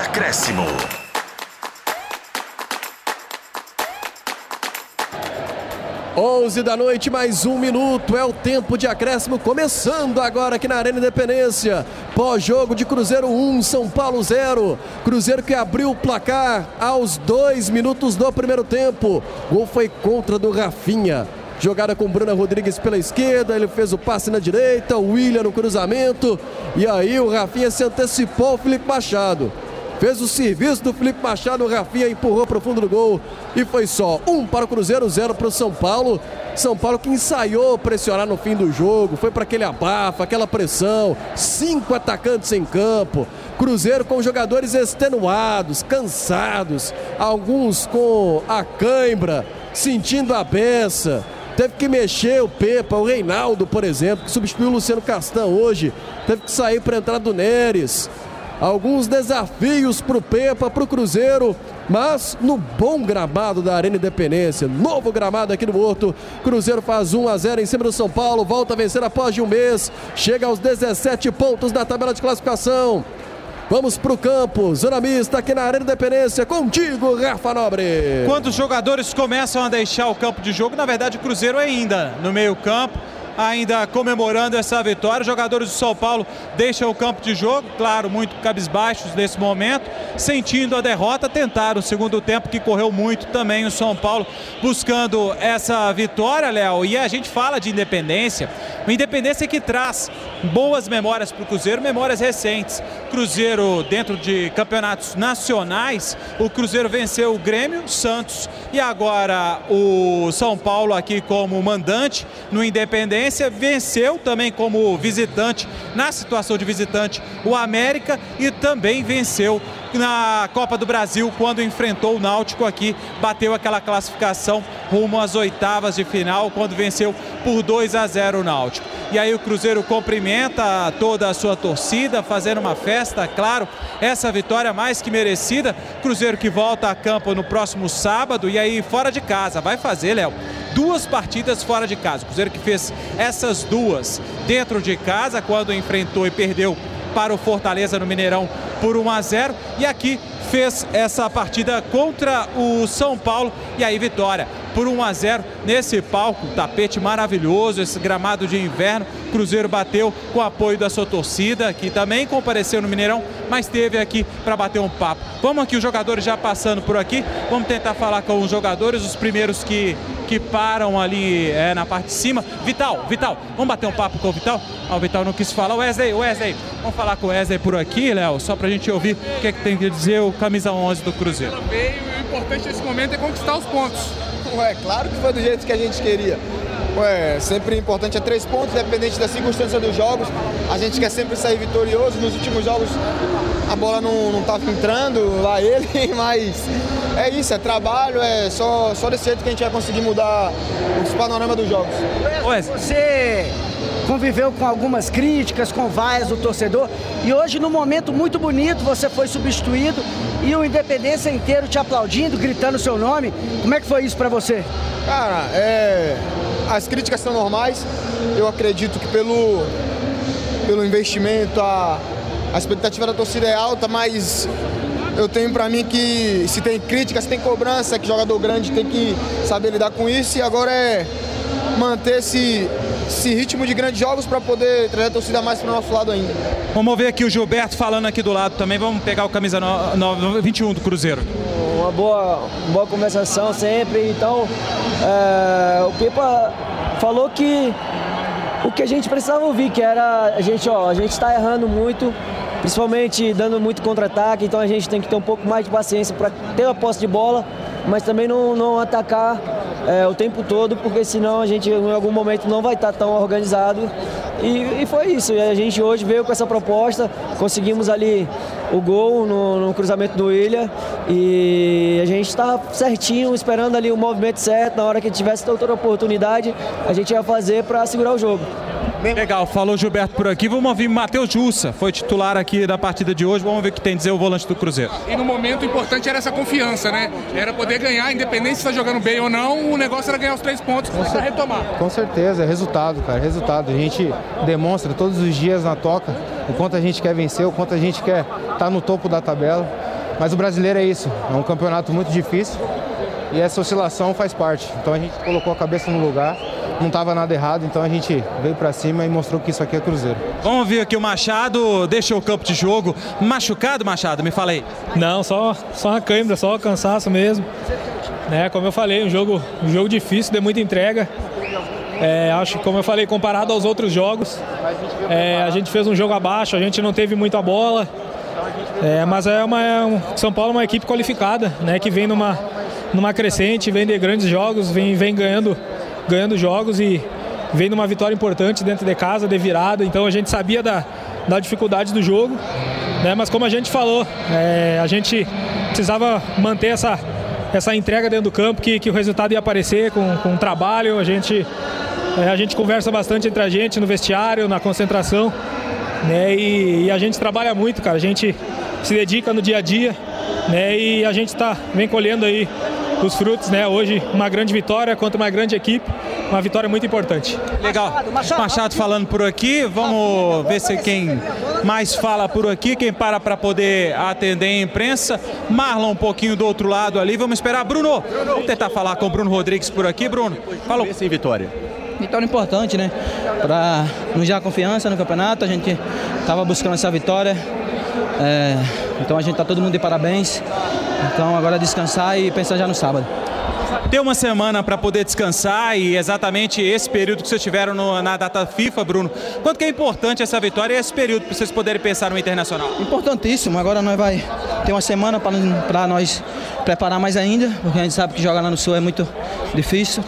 acréscimo. Onze da noite, mais um minuto. É o tempo de acréscimo começando agora aqui na Arena Independência. Pós-jogo de Cruzeiro 1, São Paulo 0. Cruzeiro que abriu o placar aos dois minutos do primeiro tempo. Gol foi contra do Rafinha. Jogada com Bruna Rodrigues pela esquerda, ele fez o passe na direita, o William no cruzamento. E aí o Rafinha se antecipou ao Felipe Machado. Fez o serviço do Felipe Machado, o Rafinha empurrou para o fundo do gol e foi só um para o Cruzeiro, zero para o São Paulo. São Paulo que ensaiou pressionar no fim do jogo, foi para aquele abafa, aquela pressão, cinco atacantes em campo. Cruzeiro com jogadores extenuados, cansados, alguns com a cãibra, sentindo a beça. Teve que mexer o Pepa, o Reinaldo, por exemplo, que substituiu o Luciano Castan hoje. Teve que sair para entrar do Neres alguns desafios para o Pepa, para o Cruzeiro, mas no bom gramado da Arena Independência, novo gramado aqui no Horto, Cruzeiro faz 1 a 0 em cima do São Paulo, volta a vencer após de um mês, chega aos 17 pontos da tabela de classificação. Vamos para o campo, zona mista aqui na Arena Independência, contigo, Rafa Nobre. Quando os jogadores começam a deixar o campo de jogo, na verdade o Cruzeiro ainda no meio campo, ainda comemorando essa vitória. Os jogadores do São Paulo deixam o campo de jogo, claro, muito cabisbaixos nesse momento, sentindo a derrota, tentaram o segundo tempo que correu muito também o São Paulo buscando essa vitória, Léo. E a gente fala de independência, uma independência que traz boas memórias para o Cruzeiro, memórias recentes. Cruzeiro dentro de campeonatos nacionais, o Cruzeiro venceu o Grêmio, Santos e agora o São Paulo aqui como mandante no Independência, venceu também como visitante, na situação de visitante, o América e também venceu na Copa do Brasil quando enfrentou o Náutico aqui, bateu aquela classificação rumo às oitavas de final quando venceu por 2 a 0 o Náutico. E aí o Cruzeiro cumprimenta toda a sua torcida, fazendo uma festa, claro, essa vitória mais que merecida. Cruzeiro que volta a campo no próximo sábado e aí fora de casa, vai fazer, Léo, duas partidas fora de casa. O Cruzeiro que fez essas duas dentro de casa quando enfrentou e perdeu para o Fortaleza no Mineirão por 1 a 0 e aqui fez essa partida contra o São Paulo. E aí vitória por 1 a 0 nesse palco, tapete maravilhoso, esse gramado de inverno. Cruzeiro bateu com o apoio da sua torcida, que também compareceu no Mineirão, mas esteve aqui para bater um papo. Vamos aqui, os jogadores já passando por aqui, vamos tentar falar com os jogadores, os primeiros que, que param ali é, na parte de cima. Vital, Vital, vamos bater um papo com o Vital? Ah, o Vital não quis falar. Wesley, Wesley, vamos falar com o Wesley por aqui, Léo, só para a gente ouvir o que, é que tem que dizer o camisa 11 do Cruzeiro. O importante nesse momento é conquistar os pontos. Ué, claro que foi do jeito que a gente queria. Ué, sempre importante é três pontos, independente da circunstância dos jogos. A gente quer sempre sair vitorioso. Nos últimos jogos a bola não estava entrando lá ele, mas é isso, é trabalho, é só, só desse jeito que a gente vai conseguir mudar os panoramas dos jogos. Ué, você conviveu com algumas críticas, com vaias do torcedor e hoje num momento muito bonito você foi substituído e o Independência inteiro te aplaudindo, gritando seu nome. Como é que foi isso para você? Cara, é... as críticas são normais. Eu acredito que pelo, pelo investimento, a, a expectativa da torcida é alta, mas eu tenho para mim que se tem crítica, se tem cobrança, que jogador grande tem que saber lidar com isso e agora é manter esse, esse ritmo de grandes jogos para poder trazer a torcida mais para o nosso lado ainda. Vamos ver aqui o Gilberto falando aqui do lado também. Vamos pegar o camisa no, no, 21 do Cruzeiro. Uma boa, boa conversação sempre. Então, é, o Pipa falou que o que a gente precisava ouvir, que era a gente, ó, a gente está errando muito, principalmente dando muito contra-ataque, então a gente tem que ter um pouco mais de paciência para ter a posse de bola, mas também não, não atacar é, o tempo todo, porque senão a gente em algum momento não vai estar tão organizado. E, e, foi isso. E a gente hoje veio com essa proposta, conseguimos ali o gol no, no cruzamento do William e a gente está certinho, esperando ali o movimento certo. Na hora que tivesse outra oportunidade, a gente ia fazer para segurar o jogo. Legal, falou Gilberto por aqui. Vamos ouvir Matheus Jussa, foi titular aqui da partida de hoje. Vamos ver o que tem a dizer o volante do Cruzeiro. E no momento o importante era essa confiança, né? Era poder ganhar, independente se está jogando bem ou não, o negócio era ganhar os três pontos para retomar. Com certeza, é resultado, cara, resultado. A gente demonstra todos os dias na toca o quanto a gente quer vencer, o quanto a gente quer estar tá no topo da tabela. Mas o brasileiro é isso, é um campeonato muito difícil e essa oscilação faz parte. Então a gente colocou a cabeça no lugar, não estava nada errado, então a gente veio para cima e mostrou que isso aqui é Cruzeiro. Vamos ver aqui o Machado, deixa o campo de jogo. Machucado, Machado? Me fala aí. Não, só, só uma câimbra, só cansaço mesmo. Né, como eu falei, um jogo, um jogo difícil, de muita entrega. É, acho que, como eu falei, comparado aos outros jogos, é, a gente fez um jogo abaixo, a gente não teve muita bola. É, mas é uma, é um, São Paulo é uma equipe qualificada, né, que vem numa, numa crescente, vem de grandes jogos, vem, vem ganhando, ganhando jogos e vem numa vitória importante dentro de casa, de virada. Então a gente sabia da, da dificuldade do jogo, né, mas como a gente falou, é, a gente precisava manter essa, essa entrega dentro do campo, que, que o resultado ia aparecer com, com trabalho. A gente é, a gente conversa bastante entre a gente no vestiário, na concentração, né? E, e, a gente trabalha muito, cara. A gente se dedica no dia a dia, né? E a gente tá vem colhendo aí os frutos, né? Hoje uma grande vitória contra uma grande equipe, uma vitória muito importante. Legal. Machado falando por aqui, vamos ver se quem mais fala por aqui, quem para para poder atender a imprensa. Marlon um pouquinho do outro lado ali, vamos esperar. Bruno, vamos tentar falar com o Bruno Rodrigues por aqui, Bruno. Falou. Sem vitória vitória importante, né? Para nos dar confiança no campeonato. A gente estava buscando essa vitória. É, então a gente está todo mundo de parabéns. Então agora é descansar e pensar já no sábado. Ter uma semana para poder descansar e exatamente esse período que vocês tiveram no, na data FIFA, Bruno. Quanto que é importante essa vitória e esse período para vocês poderem pensar no Internacional? Importantíssimo. Agora nós vai ter uma semana para nós preparar mais ainda, porque a gente sabe que jogar lá no Sul é muito difícil.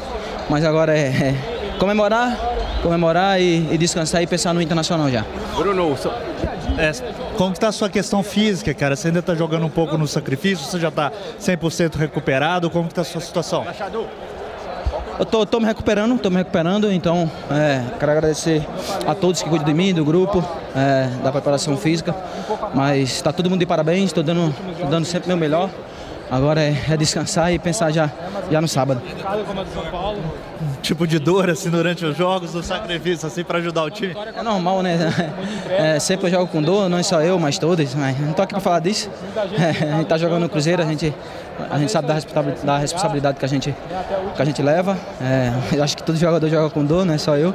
Mas agora é, é comemorar, comemorar e, e, descansar e pensar no Internacional já. Bruno, é, como está a sua questão física, cara? Você ainda está jogando um pouco no sacrifício? Você já está 100% recuperado? Como está a sua situação? Eu tô, tô me recuperando, tô me recuperando, então é, quero agradecer a todos que cuidam de mim, do grupo, é, da preparação física, mas está todo mundo de parabéns, estou dando, tô dando sempre o meu melhor. Agora é, é, descansar e pensar já, já no sábado. Tipo de dor assim durante os jogos, do sacrifício assim para ajudar o time? É normal, né? É, sempre eu jogo com dor, não é só eu, mas todos. Mas não tô aqui para falar disso. É, a gente tá jogando no Cruzeiro, a gente, a gente sabe da responsabilidade, da responsabilidade que a gente, que a gente leva. É, eu acho que todo jogador joga com dor, não é só eu.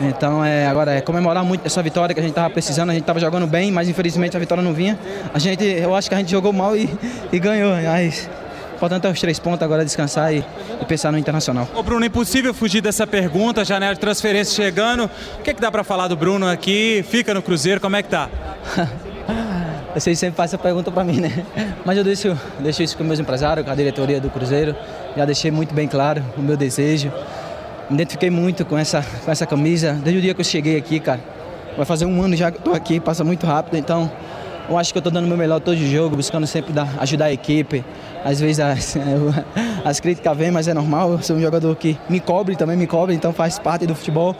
Então, é, agora é comemorar muito essa vitória que a gente estava precisando. A gente estava jogando bem, mas infelizmente a vitória não vinha. A gente, eu acho que a gente jogou mal e, e ganhou. Mas, importante é os três pontos, agora descansar e, e, pensar no internacional. Ô Bruno, impossível fugir dessa pergunta, janela de transferência chegando. O que, é que dá para falar do Bruno aqui? Fica no Cruzeiro, como é que tá? Vocês sempre fazem essa pergunta para mim, né? Mas eu deixo, deixo isso com meus empresários, com a diretoria do Cruzeiro. Já deixei muito bem claro o meu desejo me identifiquei muito com essa, com essa camisa desde o dia que eu cheguei aqui, cara. Vai fazer um ano já que estou aqui, passa muito rápido, então eu acho que eu estou dando o meu melhor todo jogo, buscando sempre dar, ajudar a equipe. Às vezes as, as críticas vêm, mas é normal. Eu sou um jogador que me cobre, também me cobre, então faz parte do futebol.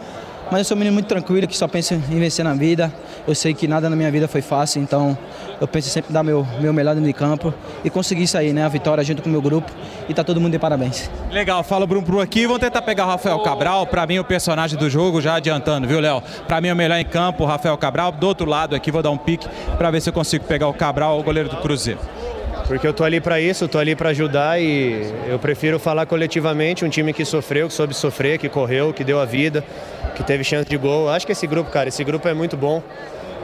Mas eu sou um menino muito tranquilo, que só pensa em vencer na vida. Eu sei que nada na minha vida foi fácil, então eu penso sempre em dar meu, meu melhor dentro de campo e conseguir sair, né? A vitória junto com o meu grupo e tá todo mundo de parabéns. Legal, fala Bruno Pro aqui. Vamos tentar pegar o Rafael Cabral. Para mim, o personagem do jogo, já adiantando, viu, Léo? Para mim, é o melhor em campo, o Rafael Cabral. Do outro lado aqui, vou dar um pique para ver se eu consigo pegar o Cabral, o goleiro do Cruzeiro. Porque eu tô ali para isso, tô ali para ajudar e eu prefiro falar coletivamente, um time que sofreu, que soube sofrer, que correu, que deu a vida, que teve chance de gol. Acho que esse grupo, cara, esse grupo é muito bom.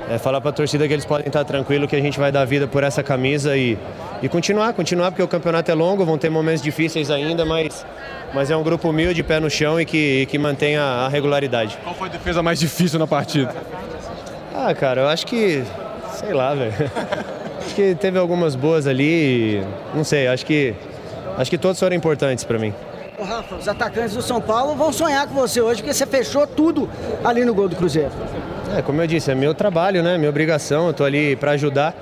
É falar para a torcida que eles podem estar tranquilos, que a gente vai dar vida por essa camisa e, e continuar, continuar, porque o campeonato é longo, vão ter momentos difíceis ainda, mas, mas é um grupo humilde, pé no chão e que, que mantém a, a regularidade. Qual foi a defesa mais difícil na partida? Ah, cara, eu acho que. sei lá, velho. acho que teve algumas boas ali. Não sei, acho que. Acho que todos foram importantes para mim. Rafa, os atacantes do São Paulo vão sonhar com você hoje, porque você fechou tudo ali no gol do Cruzeiro. É, como eu disse, é meu trabalho, né? Minha obrigação, eu tô ali para ajudar.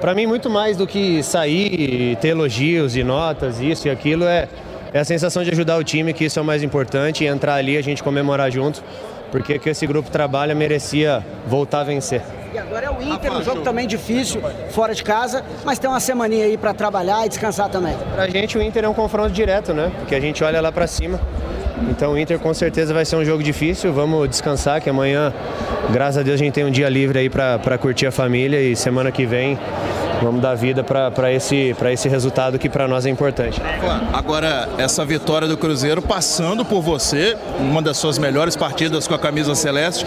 Para mim, muito mais do que sair ter elogios e notas, isso e aquilo, é, é a sensação de ajudar o time, que isso é o mais importante, e entrar ali, a gente comemorar junto, porque que esse grupo trabalha merecia voltar a vencer. E agora é o Inter, um jogo também difícil, fora de casa, mas tem uma semaninha aí para trabalhar e descansar também. Pra gente o Inter é um confronto direto, né? Porque a gente olha lá para cima. Então o Inter com certeza vai ser um jogo difícil. Vamos descansar, que amanhã, graças a Deus, a gente tem um dia livre aí para curtir a família e semana que vem vamos dar vida para esse, esse resultado que para nós é importante. Agora, essa vitória do Cruzeiro passando por você, uma das suas melhores partidas com a camisa celeste,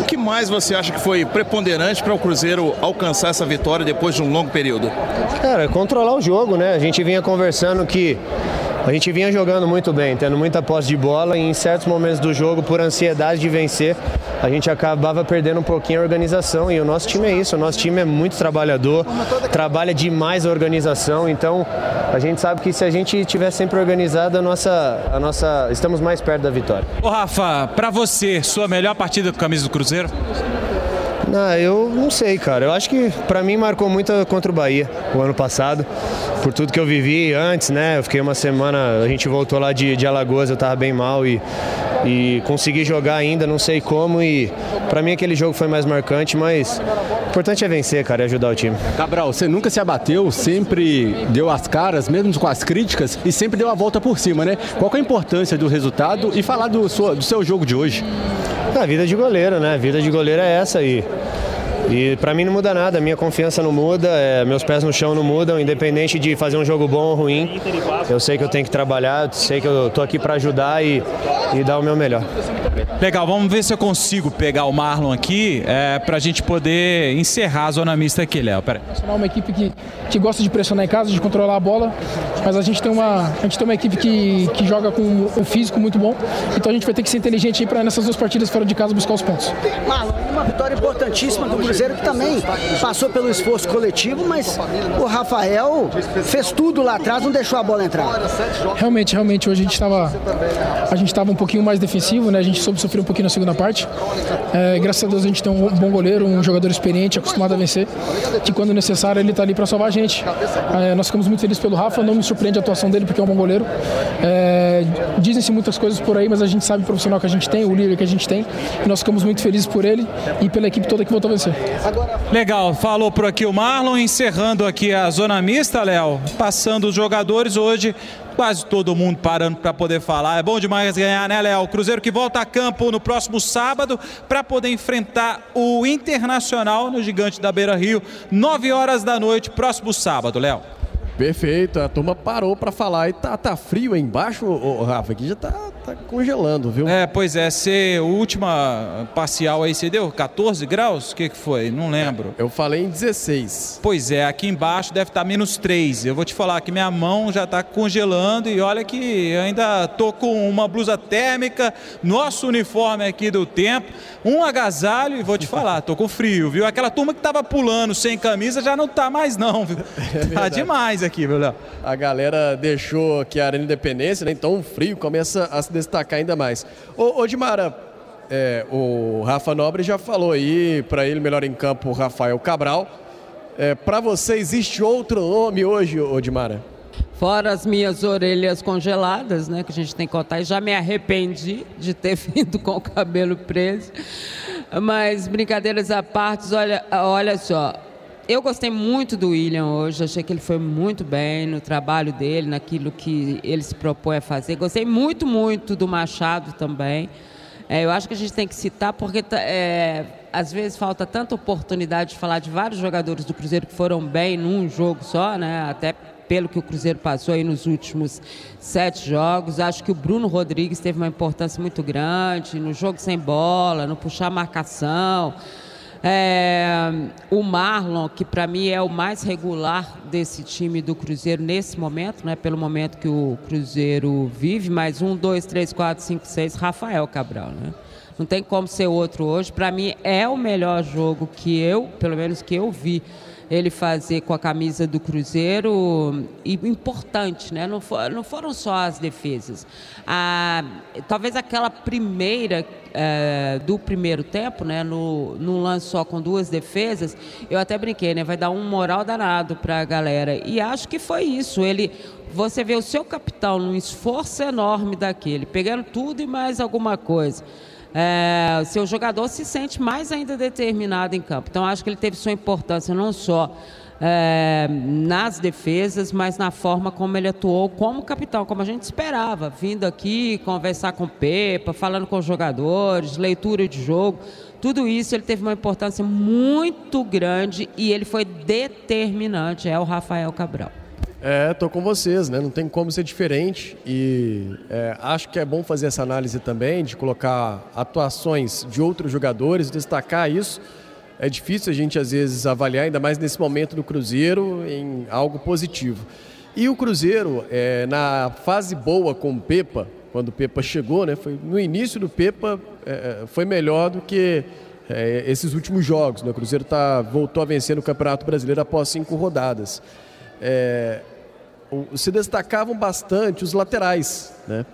o que mais você acha que foi preponderante para o Cruzeiro alcançar essa vitória depois de um longo período? Cara, controlar o jogo, né? A gente vinha conversando que a gente vinha jogando muito bem, tendo muita posse de bola e em certos momentos do jogo, por ansiedade de vencer, a gente acabava perdendo um pouquinho a organização. E o nosso time é isso, o nosso time é muito trabalhador, trabalha demais a organização. Então a gente sabe que se a gente estiver sempre organizado, a nossa, a nossa, estamos mais perto da vitória. Ô Rafa, para você, sua melhor partida com a camisa do Cruzeiro? Não, eu não sei, cara. Eu acho que para mim marcou muito contra o Bahia o ano passado, por tudo que eu vivi antes, né? Eu fiquei uma semana, a gente voltou lá de, de Alagoas, eu tava bem mal e, e consegui jogar ainda, não sei como. E para mim aquele jogo foi mais marcante, mas o importante é vencer, cara, e ajudar o time. Cabral, você nunca se abateu, sempre deu as caras, mesmo com as críticas, e sempre deu a volta por cima, né? Qual é a importância do resultado e falar do, sua, do seu jogo de hoje? A vida de goleiro, né? A vida de goleiro é essa aí. E para mim não muda nada, minha confiança não muda, é, meus pés no chão não mudam, independente de fazer um jogo bom ou ruim. Eu sei que eu tenho que trabalhar, sei que eu tô aqui para ajudar e, e dar o meu melhor. Legal, vamos ver se eu consigo pegar o Marlon aqui é, para a gente poder encerrar a zona mista aqui, Léo. Pera É uma equipe que, que gosta de pressionar em casa, de controlar a bola, mas a gente tem uma, a gente tem uma equipe que, que joga com um físico muito bom, então a gente vai ter que ser inteligente para nessas duas partidas fora de casa buscar os pontos. Marlon, uma vitória importantíssima do Cruzeiro que também passou pelo esforço coletivo, mas o Rafael fez tudo lá atrás, não deixou a bola entrar. Realmente, realmente, hoje a gente estava a gente estava um pouquinho mais defensivo, né? A gente soube sofrer um pouquinho na segunda parte. É, graças a Deus a gente tem um bom goleiro, um jogador experiente, acostumado a vencer, que quando necessário ele está ali para salvar a gente. É, nós ficamos muito felizes pelo Rafa, não me surpreende a atuação dele porque é um bom goleiro. É, Dizem-se muitas coisas por aí, mas a gente sabe o profissional que a gente tem, o líder que a gente tem, e nós ficamos muito felizes por ele e pela equipe toda que voltou a vencer. Legal, falou por aqui o Marlon, encerrando aqui a zona mista, Léo, passando os jogadores hoje quase todo mundo parando para poder falar. É bom demais ganhar, né, Léo? O Cruzeiro que volta a campo no próximo sábado para poder enfrentar o Internacional no Gigante da Beira Rio, 9 horas da noite, próximo sábado, Léo. Perfeito, a turma parou para falar e tá, tá frio aí embaixo, ô, Rafa, aqui já tá, tá congelando, viu? É, pois é, você, última parcial aí, você deu 14 graus? O que, que foi? Não lembro. Eu falei em 16. Pois é, aqui embaixo deve estar menos 3. Eu vou te falar que minha mão já está congelando e olha que eu ainda tô com uma blusa térmica, nosso uniforme aqui do tempo, um agasalho e vou te falar, tô com frio, viu? Aquela turma que tava pulando sem camisa já não tá mais não, viu? É tá demais aqui, viu, Léo? A galera deixou aqui a Arena Independência, né? Então o frio começa a se destacar ainda mais. Ô, ô Dimara, é, o Rafa Nobre já falou aí, para ele melhor em campo, Rafael Cabral. É, para você, existe outro nome hoje, ô Dimara? Fora as minhas orelhas congeladas, né, que a gente tem que contar, e já me arrependi de ter vindo com o cabelo preso. Mas brincadeiras à parte, olha, olha só, eu gostei muito do William hoje, achei que ele foi muito bem no trabalho dele, naquilo que ele se propõe a fazer. Gostei muito, muito do Machado também. É, eu acho que a gente tem que citar porque é, às vezes falta tanta oportunidade de falar de vários jogadores do Cruzeiro que foram bem num jogo só, né? Até pelo que o Cruzeiro passou aí nos últimos sete jogos. Acho que o Bruno Rodrigues teve uma importância muito grande no jogo sem bola, no puxar marcação. É, o Marlon, que para mim é o mais regular desse time do Cruzeiro nesse momento, né, pelo momento que o Cruzeiro vive, mais um, dois, três, quatro, cinco, seis, Rafael Cabral. Né? Não tem como ser outro hoje. Para mim é o melhor jogo que eu, pelo menos que eu vi ele fazer com a camisa do Cruzeiro e importante, né? Não, for, não foram só as defesas. Ah, talvez aquela primeira é, do primeiro tempo, né? No, lance só com duas defesas, eu até brinquei, né? Vai dar um moral danado para a galera. E acho que foi isso. Ele, você vê o seu capitão num esforço enorme daquele, pegando tudo e mais alguma coisa é, seu jogador se sente mais ainda determinado em campo. Então, acho que ele teve sua importância não só é, nas defesas, mas na forma como ele atuou como capitão, como a gente esperava, vindo aqui conversar com o Pepa, falando com os jogadores, leitura de jogo. Tudo isso ele teve uma importância muito grande e ele foi determinante, é o Rafael Cabral. É, tô com vocês, né? Não tem como ser diferente e é, acho que é bom fazer essa análise também, de colocar atuações de outros jogadores, destacar isso. É difícil a gente às vezes avaliar, ainda mais nesse momento do Cruzeiro, em algo positivo. E o Cruzeiro, é, na fase boa com o Pepa, quando o Pepa chegou, né? Foi, no início do Pepa é, foi melhor do que é, esses últimos jogos. Né? O Cruzeiro tá, voltou a vencer no Campeonato Brasileiro após cinco rodadas é, se destacavam bastante os laterais, né?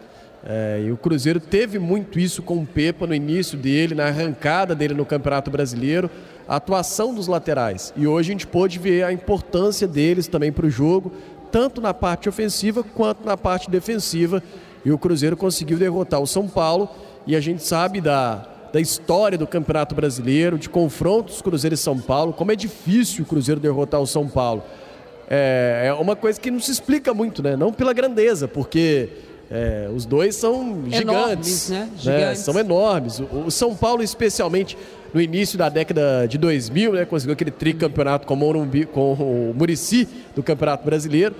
É, e o Cruzeiro teve muito isso com o Pepa no início dele, na arrancada dele no Campeonato Brasileiro, a atuação dos laterais. E hoje a gente pôde ver a importância deles também para o jogo, tanto na parte ofensiva quanto na parte defensiva. E o Cruzeiro conseguiu derrotar o São Paulo. E a gente sabe da, da história do Campeonato Brasileiro, de confrontos Cruzeiro e São Paulo, como é difícil o Cruzeiro derrotar o São Paulo é, é uma coisa que não se explica muito, né? Não pela grandeza, porque é, os dois são gigantes, enormes, né? né? gigantes. São enormes. O, o, São Paulo, especialmente no início da década de 2000, né? conseguiu aquele tricampeonato com o, Morumbi, com o Murici do Campeonato Brasileiro.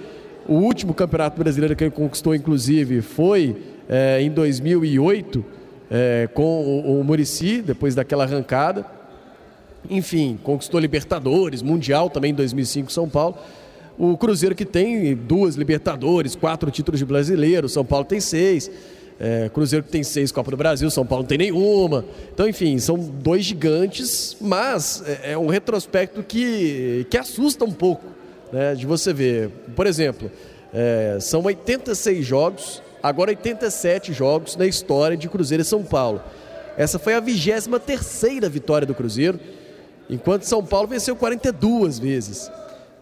O último Campeonato Brasileiro que ele conquistou, inclusive, foi é, em 2008 é, com o, o Murici, depois daquela arrancada. Enfim, conquistou Libertadores, Mundial também em 2005 São Paulo. O Cruzeiro que tem duas Libertadores, quatro títulos de brasileiro, São Paulo tem seis. É, Cruzeiro que tem seis Copa do Brasil, São Paulo não tem nenhuma. Então, enfim, são dois gigantes, mas é, é um retrospecto que, que assusta um pouco né, de você ver. Por exemplo, é, são 86 jogos, agora 87 jogos na história de Cruzeiro e São Paulo. Essa foi a 23 terceira vitória do Cruzeiro, enquanto São Paulo venceu 42 vezes.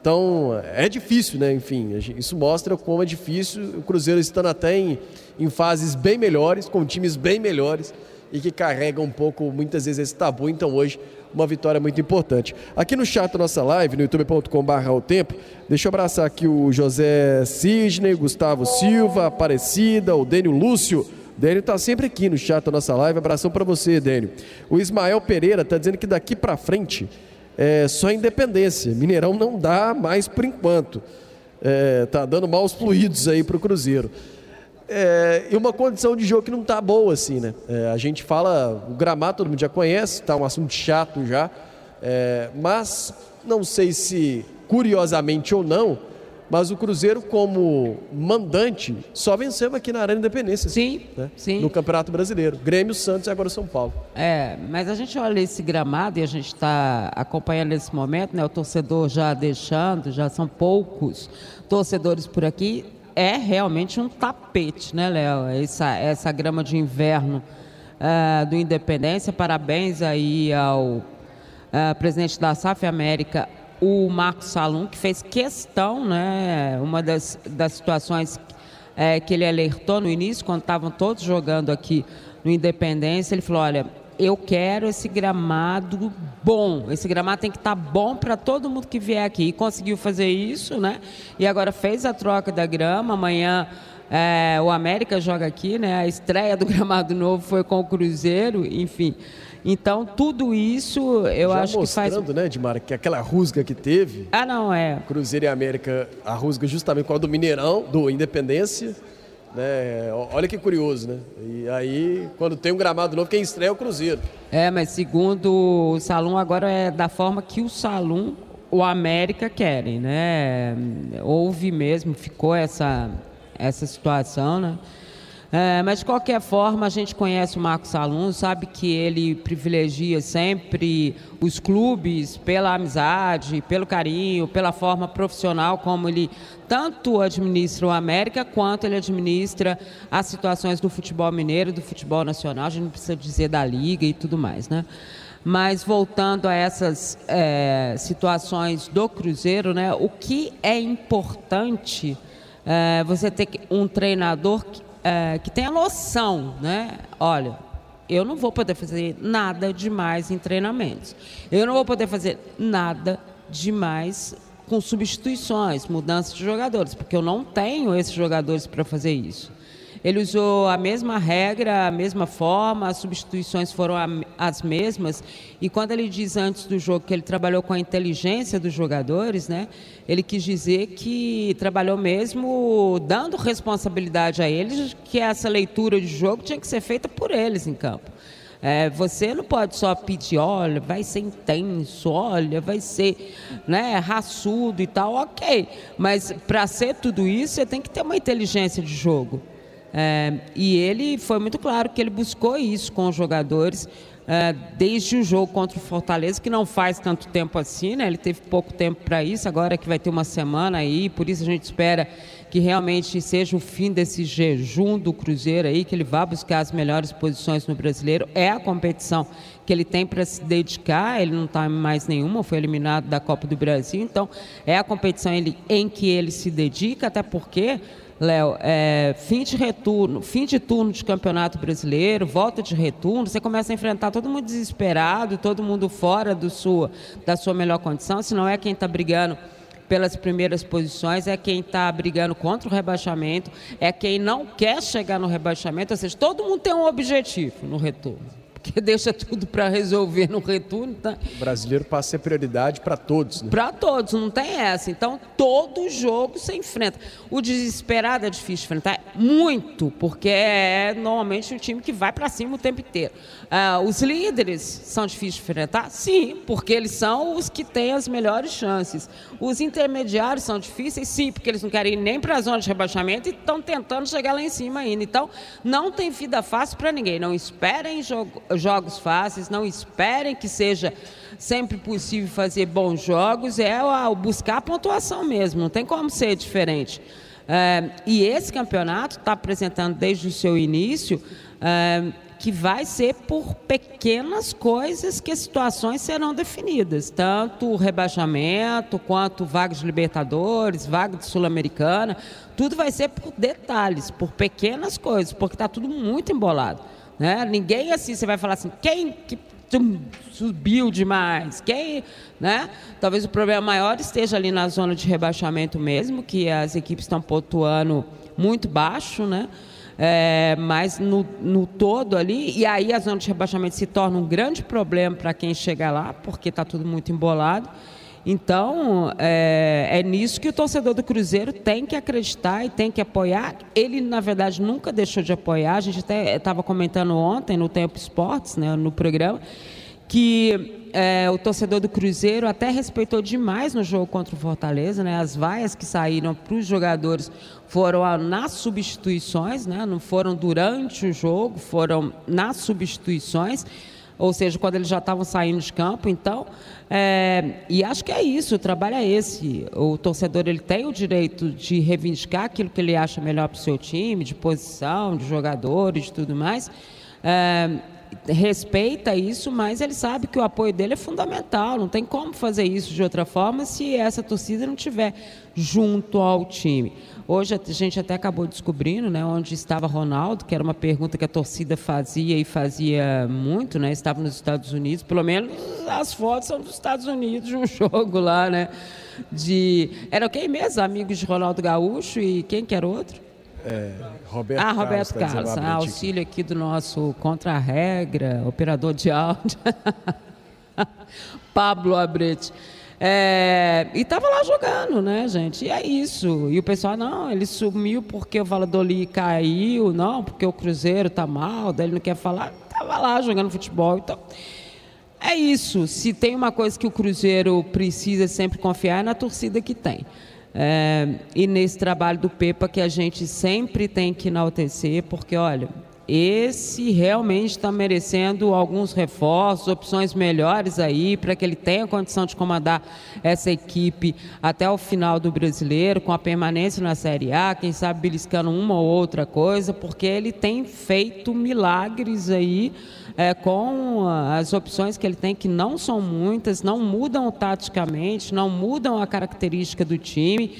Então, é difícil, né? Enfim, isso mostra como é difícil o Cruzeiro estando até em, em fases bem melhores, com times bem melhores e que carregam um pouco, muitas vezes, esse tabu. Então, hoje, uma vitória muito importante. Aqui no chat da nossa live, no youtube.com.br o tempo, deixa eu abraçar aqui o José Cisne, Gustavo Silva, Aparecida, o Dênio Lúcio. Dênio está sempre aqui no chat da nossa live. Abração para você, Dênio. O Ismael Pereira está dizendo que daqui para frente é, só independência. Mineirão não dá mais por enquanto. É, tá dando maus fluidos aí para o Cruzeiro. É, e uma condição de jogo que não tá boa assim, né? É, a gente fala, o gramado todo mundo já conhece, tá um assunto chato já, é, mas não sei se curiosamente ou não, mas o Cruzeiro, como mandante, só venceu aqui na Arena Independência. Sim, né? sim. No Campeonato Brasileiro. Grêmio, Santos e agora São Paulo. É, mas a gente olha esse gramado e a gente está acompanhando esse momento, né? O torcedor já deixando, já são poucos torcedores por aqui. É realmente um tapete, né, Léo? Essa, essa grama de inverno uh, do Independência. Parabéns aí ao uh, presidente da SAF América, o Marcos Salum, que fez questão, né, uma das, das situações é, que ele alertou no início, quando estavam todos jogando aqui no Independência, ele falou, olha, eu quero esse gramado bom, esse gramado tem que estar tá bom para todo mundo que vier aqui. E conseguiu fazer isso, né? E agora fez a troca da grama, amanhã... É, o América joga aqui, né? A estreia do gramado novo foi com o Cruzeiro, enfim. Então, tudo isso eu Já acho que faz. mostrando, né, Edmar, que aquela rusga que teve. Ah, não, é. Cruzeiro e América, a rusga justamente com a do Mineirão, do Independência. Né? Olha que curioso, né? E aí, quando tem um gramado novo, quem estreia é o Cruzeiro. É, mas segundo o Salum, agora é da forma que o Salum, o América querem, né? Houve mesmo, ficou essa, essa situação, né? É, mas de qualquer forma, a gente conhece o Marcos Alonso, sabe que ele privilegia sempre os clubes pela amizade, pelo carinho, pela forma profissional como ele tanto administra o América quanto ele administra as situações do futebol mineiro, do futebol nacional. A gente não precisa dizer da liga e tudo mais, né? Mas voltando a essas é, situações do Cruzeiro, né? O que é importante é você ter um treinador que é, que tenha noção, né? Olha, eu não vou poder fazer nada demais em treinamentos. Eu não vou poder fazer nada demais com substituições, mudanças de jogadores, porque eu não tenho esses jogadores para fazer isso. Ele usou a mesma regra, a mesma forma, as substituições foram as mesmas. E quando ele diz antes do jogo que ele trabalhou com a inteligência dos jogadores, né, ele quis dizer que trabalhou mesmo dando responsabilidade a eles, que essa leitura de jogo tinha que ser feita por eles em campo. É, você não pode só pedir, olha, vai ser intenso, olha, vai ser né, raçudo e tal, ok. Mas para ser tudo isso, você tem que ter uma inteligência de jogo. É, e ele foi muito claro que ele buscou isso com os jogadores é, desde o jogo contra o Fortaleza, que não faz tanto tempo assim, né? Ele teve pouco tempo para isso, agora que vai ter uma semana aí, por isso a gente espera que realmente seja o fim desse jejum do Cruzeiro aí, que ele vá buscar as melhores posições no brasileiro. É a competição que ele tem para se dedicar, ele não está em mais nenhuma, foi eliminado da Copa do Brasil, então é a competição em que ele se dedica, até porque Léo, é, fim de retorno, fim de turno de campeonato brasileiro, volta de retorno, você começa a enfrentar todo mundo desesperado, todo mundo fora do sua, da sua melhor condição, se não é quem está brigando pelas primeiras posições, é quem está brigando contra o rebaixamento, é quem não quer chegar no rebaixamento, ou seja, todo mundo tem um objetivo no retorno porque deixa tudo para resolver no retorno. Tá? O brasileiro passa a ser prioridade para todos. Né? Para todos, não tem essa. Então, todo jogo você enfrenta. O desesperado é difícil enfrentar, muito, porque é normalmente o time que vai para cima o tempo inteiro. Ah, os líderes são difíceis de enfrentar? Sim, porque eles são os que têm as melhores chances. Os intermediários são difíceis? Sim, porque eles não querem ir nem para a zona de rebaixamento e estão tentando chegar lá em cima ainda. Então, não tem vida fácil para ninguém. Não esperem jogo, jogos fáceis, não esperem que seja sempre possível fazer bons jogos. É buscar pontuação mesmo, não tem como ser diferente. É, e esse campeonato está apresentando desde o seu início. É, que vai ser por pequenas coisas que as situações serão definidas, tanto o rebaixamento quanto vaga de Libertadores, vaga de Sul-Americana, tudo vai ser por detalhes, por pequenas coisas, porque está tudo muito embolado. Né? Ninguém assim, você vai falar assim, quem que subiu demais, quem, né? Talvez o problema maior esteja ali na zona de rebaixamento mesmo, que as equipes estão pontuando muito baixo, né? é, mas no, no todo ali, e aí a zona de rebaixamento se torna um grande problema para quem chega lá, porque está tudo muito embolado. Então, é, é, nisso que o torcedor do Cruzeiro tem que acreditar e tem que apoiar. Ele, na verdade, nunca deixou de apoiar. A gente até estava comentando ontem no Tempo Esportes, né, no programa, que é, o torcedor do Cruzeiro até respeitou demais no jogo contra o Fortaleza. Né, as vaias que saíram para os jogadores foram nas substituições, né? não foram durante o jogo, foram nas substituições, ou seja, quando eles já estavam saindo de campo. Então, é, e acho que é isso, o trabalho é esse. O torcedor ele tem o direito de reivindicar aquilo que ele acha melhor para o seu time, de posição, de jogadores, de tudo mais. É, respeita isso, mas ele sabe que o apoio dele é fundamental. Não tem como fazer isso de outra forma se essa torcida não estiver junto ao time. Hoje a gente até acabou descobrindo né, onde estava Ronaldo, que era uma pergunta que a torcida fazia e fazia muito, né? Estava nos Estados Unidos, pelo menos as fotos são dos Estados Unidos de um jogo lá, né? De. Era quem mesmo? Amigos de Ronaldo Gaúcho e quem que era outro? É, Roberto ah, Roberto Carlos, Carlos ah, auxílio aqui do nosso contra-regra, operador de áudio. Pablo Abrete. É, e estava lá jogando, né, gente? E é isso. E o pessoal, não, ele sumiu porque o Valladolid caiu, não, porque o Cruzeiro tá mal, daí ele não quer falar. Tava lá jogando futebol, então. É isso. Se tem uma coisa que o Cruzeiro precisa sempre confiar é na torcida que tem. É, e nesse trabalho do Pepa que a gente sempre tem que enaltecer, porque olha, esse realmente está merecendo alguns reforços, opções melhores aí, para que ele tenha condição de comandar essa equipe até o final do brasileiro, com a permanência na Série A, quem sabe beliscando uma ou outra coisa, porque ele tem feito milagres aí. É, com as opções que ele tem, que não são muitas, não mudam taticamente, não mudam a característica do time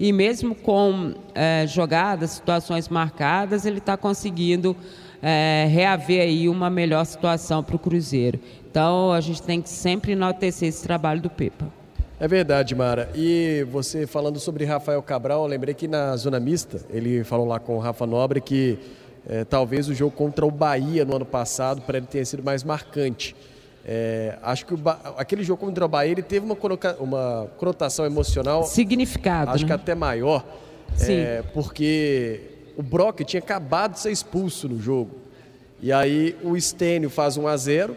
e mesmo com é, jogadas, situações marcadas, ele está conseguindo é, reaver aí uma melhor situação para o Cruzeiro. Então a gente tem que sempre enaltecer esse trabalho do Pepa. É verdade, Mara. E você falando sobre Rafael Cabral, lembrei que na zona mista, ele falou lá com o Rafa Nobre que é, talvez o jogo contra o Bahia no ano passado para ele tenha sido mais marcante. É, acho que ba... aquele jogo contra o Bahia ele teve uma, uma conotação emocional. Significado. Acho né? que até maior. Sim. É, porque o Brock tinha acabado de ser expulso no jogo. E aí o Stênio faz 1 a 0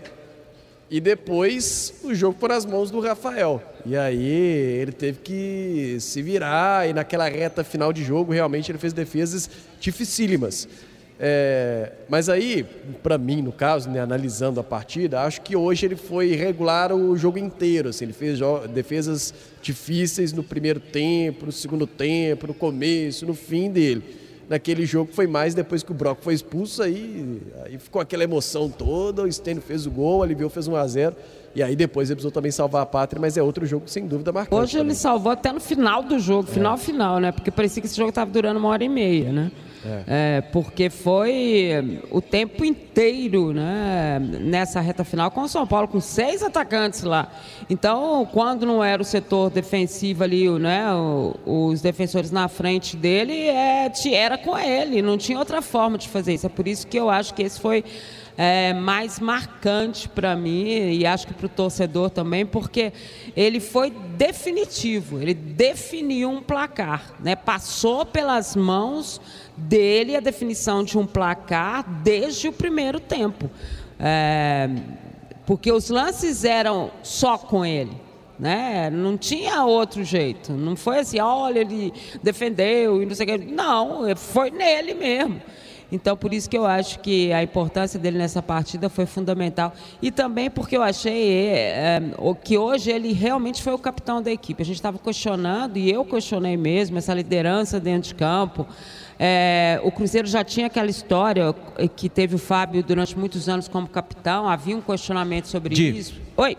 e depois o jogo por as mãos do Rafael. E aí ele teve que se virar e naquela reta final de jogo realmente ele fez defesas dificílimas. É, mas aí, para mim, no caso, né, analisando a partida, acho que hoje ele foi regular o jogo inteiro. Assim, ele fez defesas difíceis no primeiro tempo, no segundo tempo, no começo, no fim dele. Naquele jogo foi mais depois que o Brock foi expulso, aí, aí ficou aquela emoção toda, o Stênio fez o gol, o Aliviu fez 1 a 0 e aí depois ele precisou também salvar a pátria, mas é outro jogo sem dúvida marcante. Hoje ele também. salvou até no final do jogo, final, É. final, né? Porque parecia que esse jogo estava durando uma hora e meia, né? É. É, porque foi o tempo inteiro né, nessa reta final com o São Paulo, com seis atacantes lá. Então, quando não era o setor defensivo ali, né, os defensores na frente dele, é, era com ele, não tinha outra forma de fazer isso. É por isso que eu acho que esse foi é, mais marcante para mim e acho que para o torcedor também, porque ele foi definitivo, ele definiu um placar, né? passou pelas mãos dele a definição de um placar desde o primeiro tempo. É, porque os lances eram só com ele. Né? Não tinha outro jeito. Não foi assim, olha, ele defendeu e não sei o que. Não, foi nele mesmo. Então, por isso que eu acho que a importância dele nessa partida foi fundamental. E também porque eu achei é, o que hoje ele realmente foi o capitão da equipe. A gente estava questionando, e eu questionei mesmo, essa liderança dentro de campo. É, o Cruzeiro já tinha aquela história que teve o Fábio durante muitos anos como capitão, havia um questionamento sobre Di. isso. Oi.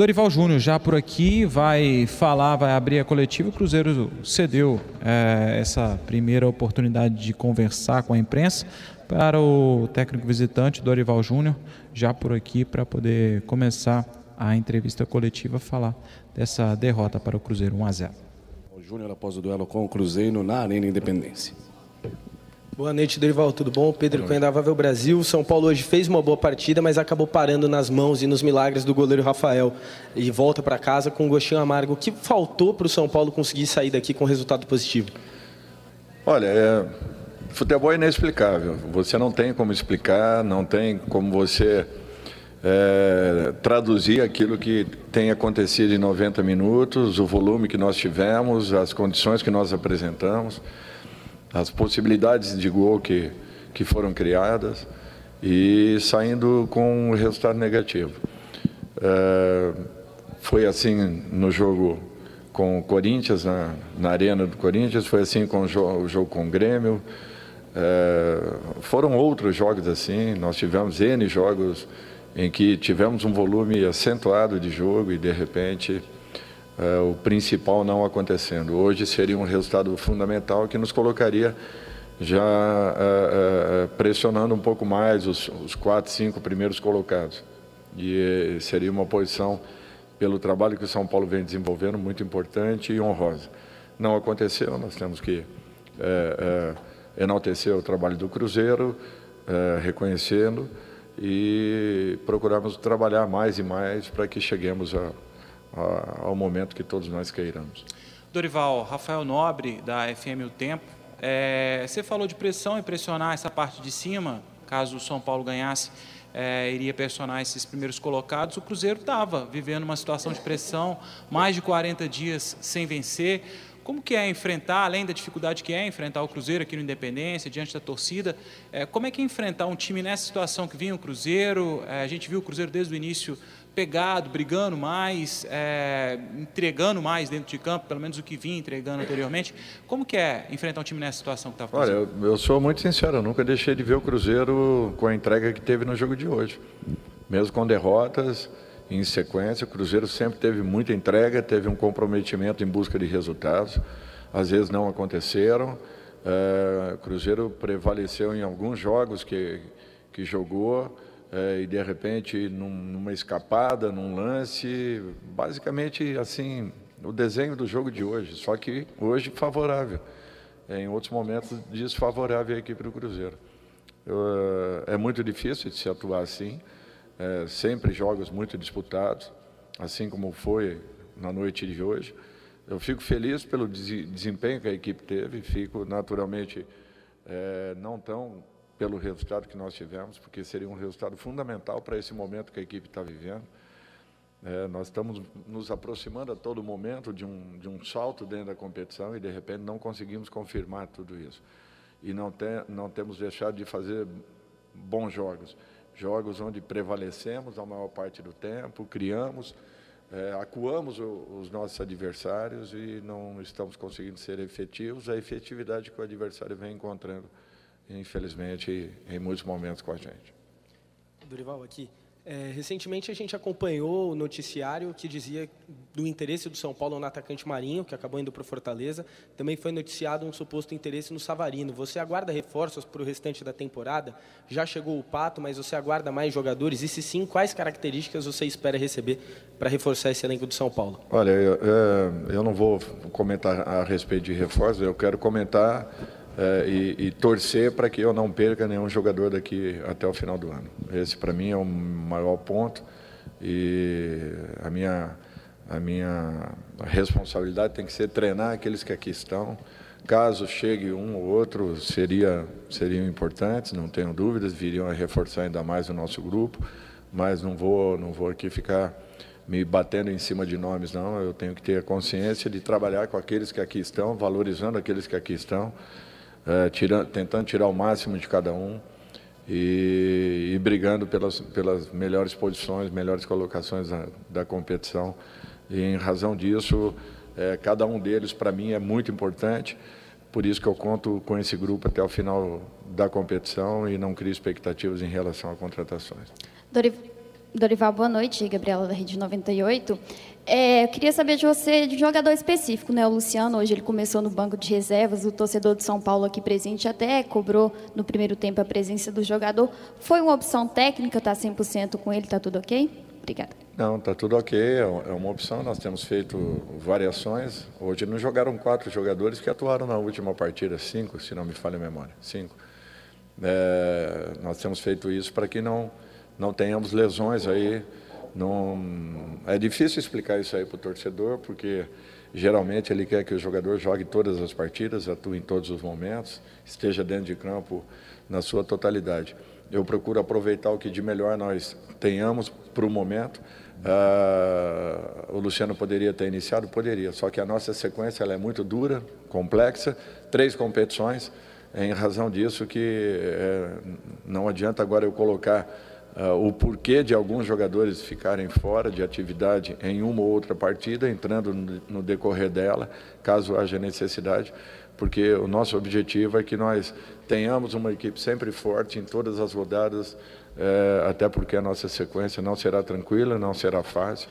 Dorival Júnior já por aqui vai falar, vai abrir a coletiva. O Cruzeiro cedeu eh, essa primeira oportunidade de conversar com a imprensa para o técnico visitante Dorival Júnior, já por aqui para poder começar a entrevista coletiva, falar dessa derrota para o Cruzeiro 1 a 0. O Júnior após o duelo com o Cruzeiro na Arena Independência. Boa noite, Dorival. Tudo bom? Pedro Vável Brasil. São Paulo hoje fez uma boa partida, mas acabou parando nas mãos e nos milagres do goleiro Rafael. E volta para casa com um gostinho amargo. O que faltou para o São Paulo conseguir sair daqui com resultado positivo? Olha, é, futebol é inexplicável. Você não tem como explicar, não tem como você é, traduzir aquilo que tem acontecido em 90 minutos, o volume que nós tivemos, as condições que nós apresentamos, as possibilidades de gol que, que foram criadas e saindo com um resultado negativo. É, foi assim no jogo com o Corinthians, na, na arena do Corinthians, foi assim com o jogo, o jogo com o Grêmio. É, foram outros jogos assim, nós tivemos N jogos em que tivemos um volume acentuado de jogo e de repente o principal não acontecendo. Hoje seria um resultado fundamental que nos colocaria já é, é, pressionando um pouco mais os, os quatro, cinco primeiros colocados. E seria uma posição, pelo trabalho que o São Paulo vem desenvolvendo, muito importante e honrosa. Não aconteceu, nós temos que é, é, enaltecer o trabalho do Cruzeiro, é, reconhecendo e procurarmos trabalhar mais e mais para que cheguemos a, ao momento que todos nós queiramos. Dorival, Rafael Nobre, da FM O Tempo. É, você falou de pressão e pressionar essa parte de cima, caso o São Paulo ganhasse, é, iria pressionar esses primeiros colocados. O Cruzeiro estava vivendo uma situação de pressão, mais de 40 dias sem vencer. Como que é enfrentar, além da dificuldade que é enfrentar o Cruzeiro aqui no Independência, diante da torcida, é, como é que é enfrentar um time nessa situação que vinha o Cruzeiro? É, a gente viu o Cruzeiro desde o início pegado, brigando mais, é, entregando mais dentro de campo, pelo menos o que vinha entregando anteriormente. Como que é enfrentar um time nessa situação que está Olha, eu, eu sou muito sincero, eu nunca deixei de ver o Cruzeiro com a entrega que teve no jogo de hoje. Mesmo com derrotas em sequência, o Cruzeiro sempre teve muita entrega, teve um comprometimento em busca de resultados. Às vezes não aconteceram. É, o Cruzeiro prevaleceu em alguns jogos que, que jogou é, e de repente num, numa escapada, num lance, basicamente assim o desenho do jogo de hoje, só que hoje favorável. Em outros momentos desfavorável à equipe do Cruzeiro. Eu, é muito difícil de se atuar assim, é, sempre jogos muito disputados, assim como foi na noite de hoje. Eu fico feliz pelo desempenho que a equipe teve, fico naturalmente é, não tão pelo resultado que nós tivemos, porque seria um resultado fundamental para esse momento que a equipe está vivendo. É, nós estamos nos aproximando a todo momento de um, de um salto dentro da competição e, de repente, não conseguimos confirmar tudo isso. E não, tem, não temos deixado de fazer bons jogos. Jogos onde prevalecemos a maior parte do tempo, criamos, é, acuamos o, os nossos adversários e não estamos conseguindo ser efetivos. A efetividade que o adversário vem encontrando, infelizmente, em muitos momentos com a gente. Dorival, aqui. É, recentemente a gente acompanhou o noticiário que dizia do interesse do São Paulo no atacante Marinho, que acabou indo para o Fortaleza. Também foi noticiado um suposto interesse no Savarino. Você aguarda reforços para o restante da temporada? Já chegou o Pato, mas você aguarda mais jogadores? E se sim, quais características você espera receber para reforçar esse elenco do São Paulo? Olha, eu, é, eu não vou comentar a respeito de reforços, eu quero comentar e, e, torcer para que eu não perca nenhum jogador daqui até o final do ano. Esse para mim é o maior ponto e a minha a minha responsabilidade tem que ser treinar aqueles que aqui estão. Caso chegue um ou outro, seria seriam importantes, não tenho dúvidas, viriam a reforçar ainda mais o nosso grupo, mas não vou não vou aqui ficar me batendo em cima de nomes, não. Eu tenho que ter a consciência de trabalhar com aqueles que aqui estão, valorizando aqueles que aqui estão é, tentando tirar o máximo de cada um e, e, brigando pelas, pelas melhores posições, melhores colocações da, da competição. E em razão disso, é, cada um deles para mim é muito importante. Por isso que eu conto com esse grupo até o final da competição e não crio expectativas em relação a contratações. Dorival, boa noite. Gabriela da Rede 98. É, eu queria saber de você, de jogador específico, né? O Luciano, hoje ele começou no banco de reservas, o torcedor de São Paulo aqui presente até cobrou no primeiro tempo a presença do jogador. Foi uma opção técnica, está 100% com ele, está tudo ok? Obrigada. Não, está tudo ok, é, é uma opção, nós temos feito variações. Hoje não jogaram quatro jogadores que atuaram na última partida, cinco, se não me falha a memória, cinco. É, nós temos feito isso para que não não tenhamos lesões aí. Não, é difícil explicar isso aí para o torcedor, porque geralmente ele quer que o jogador jogue todas as partidas, atue em todos os momentos, esteja dentro de campo na sua totalidade. Eu procuro aproveitar o que de melhor nós tenhamos para o momento. Ah, o Luciano poderia ter iniciado? Poderia, só que a nossa sequência é muito dura, complexa, três competições, é em razão disso que é, não adianta agora eu colocar Uh, o porquê de alguns jogadores ficarem fora de atividade em uma ou outra partida, entrando no, no, decorrer dela, caso haja necessidade, porque o nosso objetivo é que nós tenhamos uma equipe sempre forte em todas as rodadas, uh, até porque a nossa sequência não será tranquila, não será fácil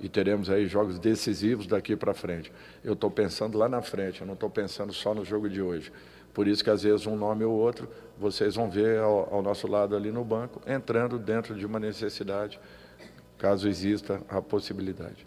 e teremos aí jogos decisivos daqui para frente. Eu estou pensando lá na frente, eu não estou pensando só no jogo de hoje. Por isso que às vezes um nome ou outro vocês vão ver ao, ao nosso lado ali no banco, entrando dentro de uma necessidade, caso exista a possibilidade.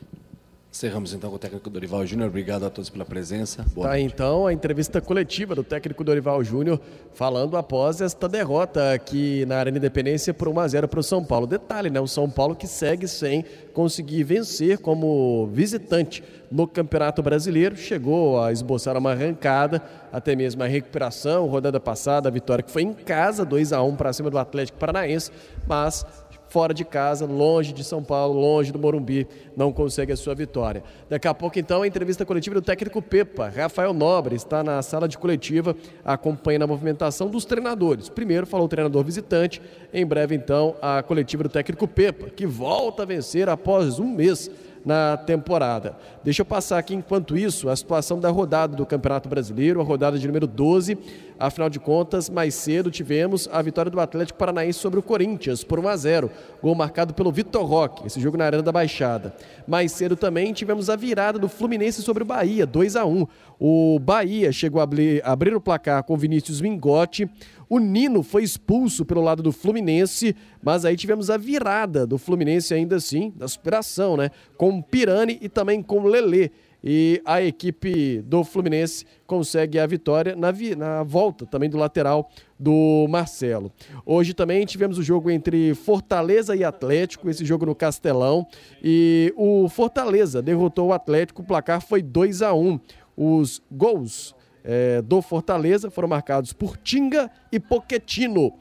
Encerramos então com o técnico Dorival Júnior. Obrigado a todos pela presença. Boa tá noite. então a entrevista coletiva do técnico Dorival Júnior falando após esta derrota aqui na Arena Independência por 1 a 0 para o São Paulo. Detalhe, né? O São Paulo que segue sem conseguir vencer como visitante no Campeonato Brasileiro, chegou a esboçar uma arrancada, até mesmo a recuperação, rodada passada, a vitória que foi em casa, 2 a 1 para cima do Atlético Paranaense, mas fora de casa, longe de São Paulo, longe do Morumbi, não consegue a sua vitória. Daqui a pouco, então, a entrevista coletiva do técnico Pepa. Rafael Nobre está na sala de coletiva, acompanhando a movimentação dos treinadores. Primeiro falou o treinador visitante, em breve, então, a coletiva do técnico Pepa, que volta a vencer após um mês na temporada. Deixa eu passar aqui, enquanto isso, a situação da rodada do Campeonato Brasileiro, a rodada de número 12. Afinal de contas, mais cedo tivemos a vitória do Atlético Paranaense sobre o Corinthians por 1 a 0, gol marcado pelo Vitor Roque, esse jogo na Arena da Baixada. Mais cedo também tivemos a virada do Fluminense sobre o Bahia, 2 a 1. O Bahia chegou a abrir, abrir o placar com Vinícius Mingotti. O Nino foi expulso pelo lado do Fluminense, mas aí tivemos a virada do Fluminense ainda assim, da superação, né? Com Pirani e também com Lelê. e a equipe do Fluminense consegue a vitória na, vi na volta também do lateral do Marcelo. Hoje também tivemos o jogo entre Fortaleza e Atlético, esse jogo no Castelão, e o Fortaleza derrotou o Atlético, o placar foi 2 a 1 Os gols é, do Fortaleza foram marcados por Tinga e Poquetino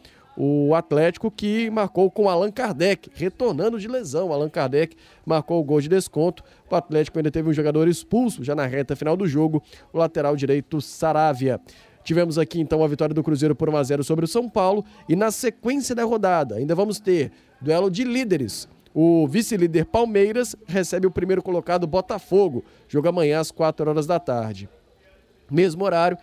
o Atlético que marcou com Allan Kardec, retornando de lesão. Allan Kardec marcou o gol de desconto. O Atlético ainda teve um jogador expulso já na reta final do jogo, o lateral direito Saravia. Tivemos aqui então a vitória do Cruzeiro por 1 a 0 sobre o São Paulo e na sequência da rodada ainda vamos ter duelo de líderes. O vice-líder Palmeiras recebe o primeiro colocado Botafogo. Jogo amanhã às 4 horas da tarde. Mesmo horário,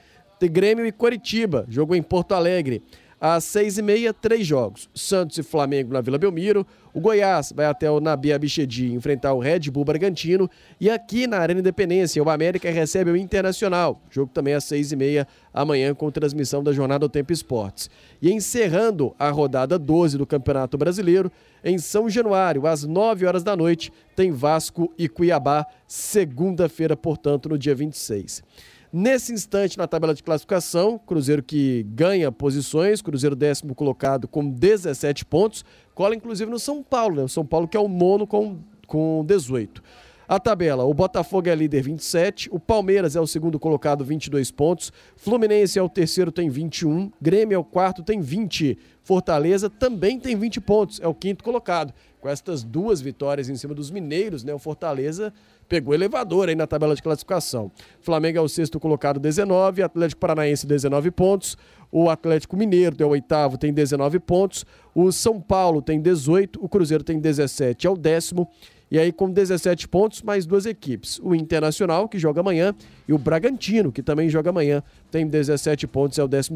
Grêmio e Coritiba, jogo em Porto Alegre. Às seis e meia, três jogos. Santos e Flamengo na Vila Belmiro. O Goiás vai até o Nabi Abichedi enfrentar o Red Bull Bragantino. E aqui na Arena Independência, o América recebe o Internacional. Jogo também às seis e meia, amanhã, com transmissão da Jornada do Tempo Esportes. E encerrando a rodada 12 do Campeonato Brasileiro, em São Januário, às nove horas da noite, tem Vasco e Cuiabá, segunda-feira, portanto, no dia 26. Nesse instante, na tabela de classificação, Cruzeiro que ganha posições, Cruzeiro décimo colocado com 17 pontos, cola inclusive no São Paulo, né? O São Paulo que é o nono com, com 18. A tabela, o Botafogo é líder 27, o Palmeiras é o segundo colocado 22 pontos, Fluminense é o terceiro tem 21, Grêmio é o quarto tem 20, Fortaleza também tem 20 pontos, é o quinto colocado. Com estas duas vitórias em cima dos mineiros, né, o Fortaleza pegou elevador aí na tabela de classificação. Flamengo é o sexto colocado, 19, Atlético Paranaense 19 pontos, o Atlético Mineiro é o oitavo, tem 19 pontos, o São Paulo tem 18, o Cruzeiro tem 17, é o décimo e aí, com 17 pontos, mais duas equipes. O Internacional, que joga amanhã, e o Bragantino, que também joga amanhã, tem 17 pontos, é o 12.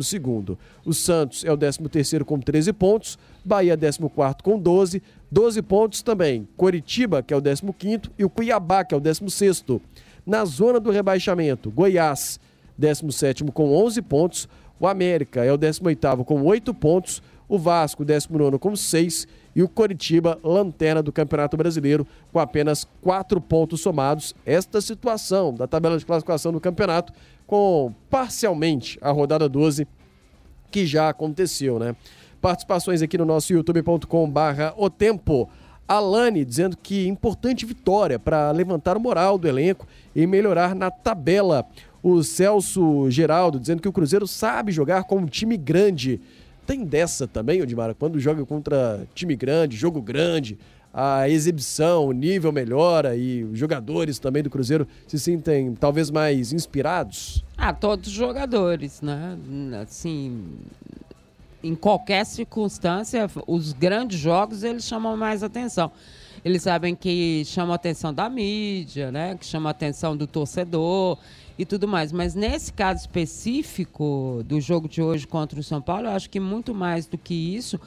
O Santos é o 13 com 13 pontos. Bahia, 14 com 12. 12 pontos também. Coritiba, que é o 15, e o Cuiabá, que é o 16. Na zona do rebaixamento, Goiás, 17 com 11 pontos. O América é o 18 com 8 pontos. O Vasco, 19 com 6 e o Coritiba, lanterna do Campeonato Brasileiro, com apenas quatro pontos somados. Esta situação da tabela de classificação do campeonato, com parcialmente a rodada 12, que já aconteceu, né? Participações aqui no nosso youtube.com/barra o tempo. Alane dizendo que importante vitória para levantar o moral do elenco e melhorar na tabela. O Celso Geraldo dizendo que o Cruzeiro sabe jogar com um time grande tem dessa também, Odimara, quando joga contra time grande, jogo grande, a exibição, o nível melhora e os jogadores também do Cruzeiro se sentem talvez mais inspirados? Ah, todos os jogadores, né? Assim, em qualquer circunstância, os grandes jogos eles chamam mais atenção. Eles sabem que chamam a atenção da mídia, né? Que chamam a atenção do torcedor e tudo mais. Mas nesse caso específico do jogo de hoje contra o São Paulo, eu acho que muito mais do que isso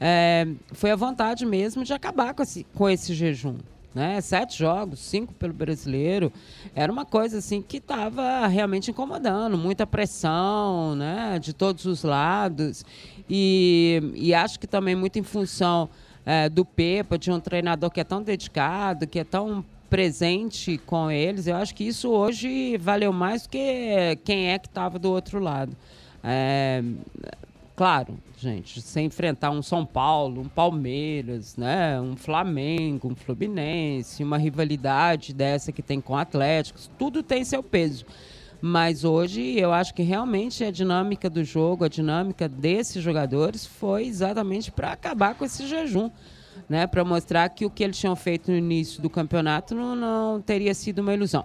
é, foi a vontade mesmo de acabar com esse, com esse jejum. Né? Sete jogos, cinco pelo brasileiro, era uma coisa assim que estava realmente incomodando, muita pressão, né? De todos os lados e, e acho que também muito em função é, do Pepa, de um treinador que é tão dedicado, que é tão presente com eles, eu acho que isso hoje valeu mais do que quem é que estava do outro lado. É, claro, gente, sem enfrentar um São Paulo, um Palmeiras, né, um Flamengo, um Fluminense, uma rivalidade dessa que tem com Atléticos, tudo tem seu peso. Mas hoje eu acho que realmente a dinâmica do jogo, a dinâmica desses jogadores foi exatamente para acabar com esse jejum né, para mostrar que o que eles tinham feito no início do campeonato não, não teria sido uma ilusão.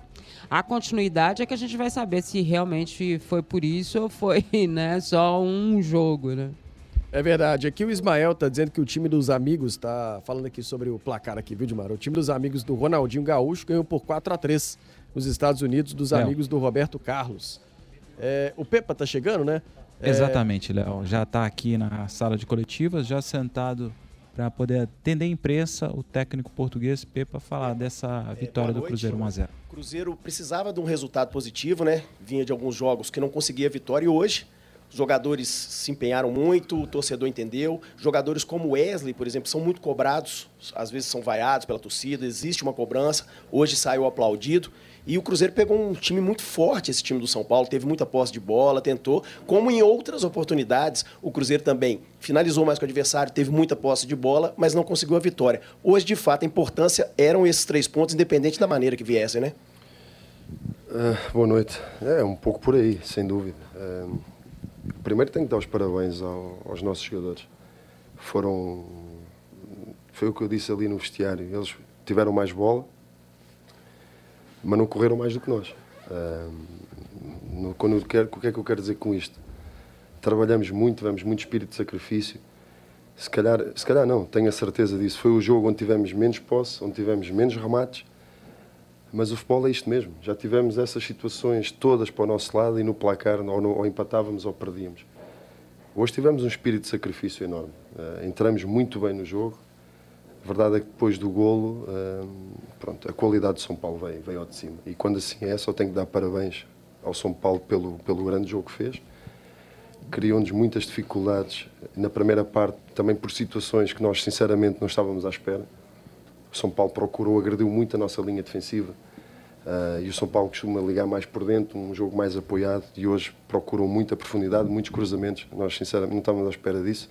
A continuidade é que a gente vai saber se realmente foi por isso ou foi né, só um jogo. Né? É verdade. Aqui o Ismael está dizendo que o time dos amigos, está falando aqui sobre o placar aqui, viu, Dimar? O time dos amigos do Ronaldinho Gaúcho ganhou por 4 a 3 nos Estados Unidos dos é. amigos do Roberto Carlos. É, o Pepa está chegando, né? É... Exatamente, Léo. Já está aqui na sala de coletivas, já sentado para poder atender a imprensa, o técnico português Pepa falar dessa é, vitória do Cruzeiro 1 a 0. O Cruzeiro precisava de um resultado positivo, né? Vinha de alguns jogos que não conseguia vitória e hoje os jogadores se empenharam muito, o torcedor entendeu. Jogadores como Wesley, por exemplo, são muito cobrados, às vezes são vaiados pela torcida, existe uma cobrança. Hoje saiu aplaudido. E o Cruzeiro pegou um time muito forte, esse time do São Paulo, teve muita posse de bola, tentou, como em outras oportunidades, o Cruzeiro também finalizou mais com o adversário, teve muita posse de bola, mas não conseguiu a vitória. Hoje, de fato, a importância eram esses três pontos, independente da maneira que viessem, né? Uh, boa noite. É um pouco por aí, sem dúvida. Uh, primeiro tenho que dar os parabéns ao, aos nossos jogadores. Foram. Foi o que eu disse ali no vestiário. Eles tiveram mais bola, mas não correram mais do que nós. No, quando quero, o que é que eu quero dizer com isto? Trabalhamos muito, tivemos muito espírito de sacrifício. Se calhar, se calhar não, tenho a certeza disso. Foi o jogo onde tivemos menos posse, onde tivemos menos remates, mas o futebol é isto mesmo. Já tivemos essas situações todas para o nosso lado e no placar ou, no, ou empatávamos ou perdíamos. Hoje tivemos um espírito de sacrifício enorme. Uh, entramos muito bem no jogo. A verdade é que depois do golo, uh, pronto, a qualidade de São Paulo veio, veio ao de cima. E quando assim é, só tenho que dar parabéns ao São Paulo pelo, pelo grande jogo que fez. Criou-nos muitas dificuldades na primeira parte, também por situações que nós sinceramente não estávamos à espera. O São Paulo procurou, agrediu muito a nossa linha defensiva. Uh, e o São Paulo costuma ligar mais por dentro, um jogo mais apoiado. E hoje procurou muita profundidade, muitos cruzamentos. Nós, sinceramente, não estávamos à espera disso.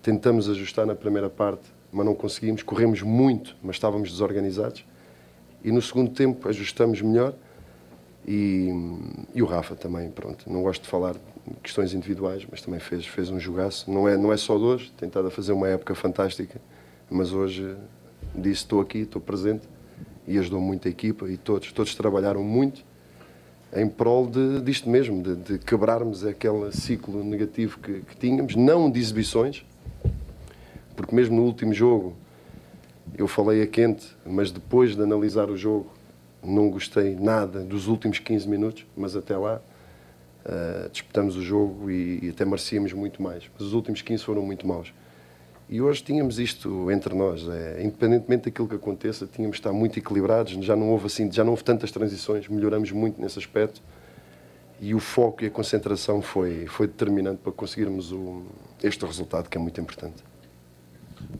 Tentamos ajustar na primeira parte, mas não conseguimos. Corremos muito, mas estávamos desorganizados. E no segundo tempo ajustamos melhor. E, e o Rafa também, pronto. Não gosto de falar de questões individuais, mas também fez, fez um jogaço. Não é, não é só de hoje, tem estado a fazer uma época fantástica, mas hoje disse estou aqui, estou presente e ajudou muito a equipa e todos, todos trabalharam muito em prol de, disto mesmo, de, de quebrarmos aquele ciclo negativo que, que, tínhamos, não de exibições, porque mesmo no último jogo eu falei a quente, mas depois de analisar o jogo não gostei nada dos últimos 15 minutos, mas até lá uh, disputamos o jogo e, e até merecíamos muito mais. Mas os últimos 15 foram muito maus. E hoje tínhamos isto entre nós, é, independentemente daquilo que aconteça, tínhamos de estar muito equilibrados, já não houve assim, já não houve tantas transições, melhoramos muito nesse aspecto. E o foco e a concentração foi foi determinante para conseguirmos o, este resultado que é muito importante.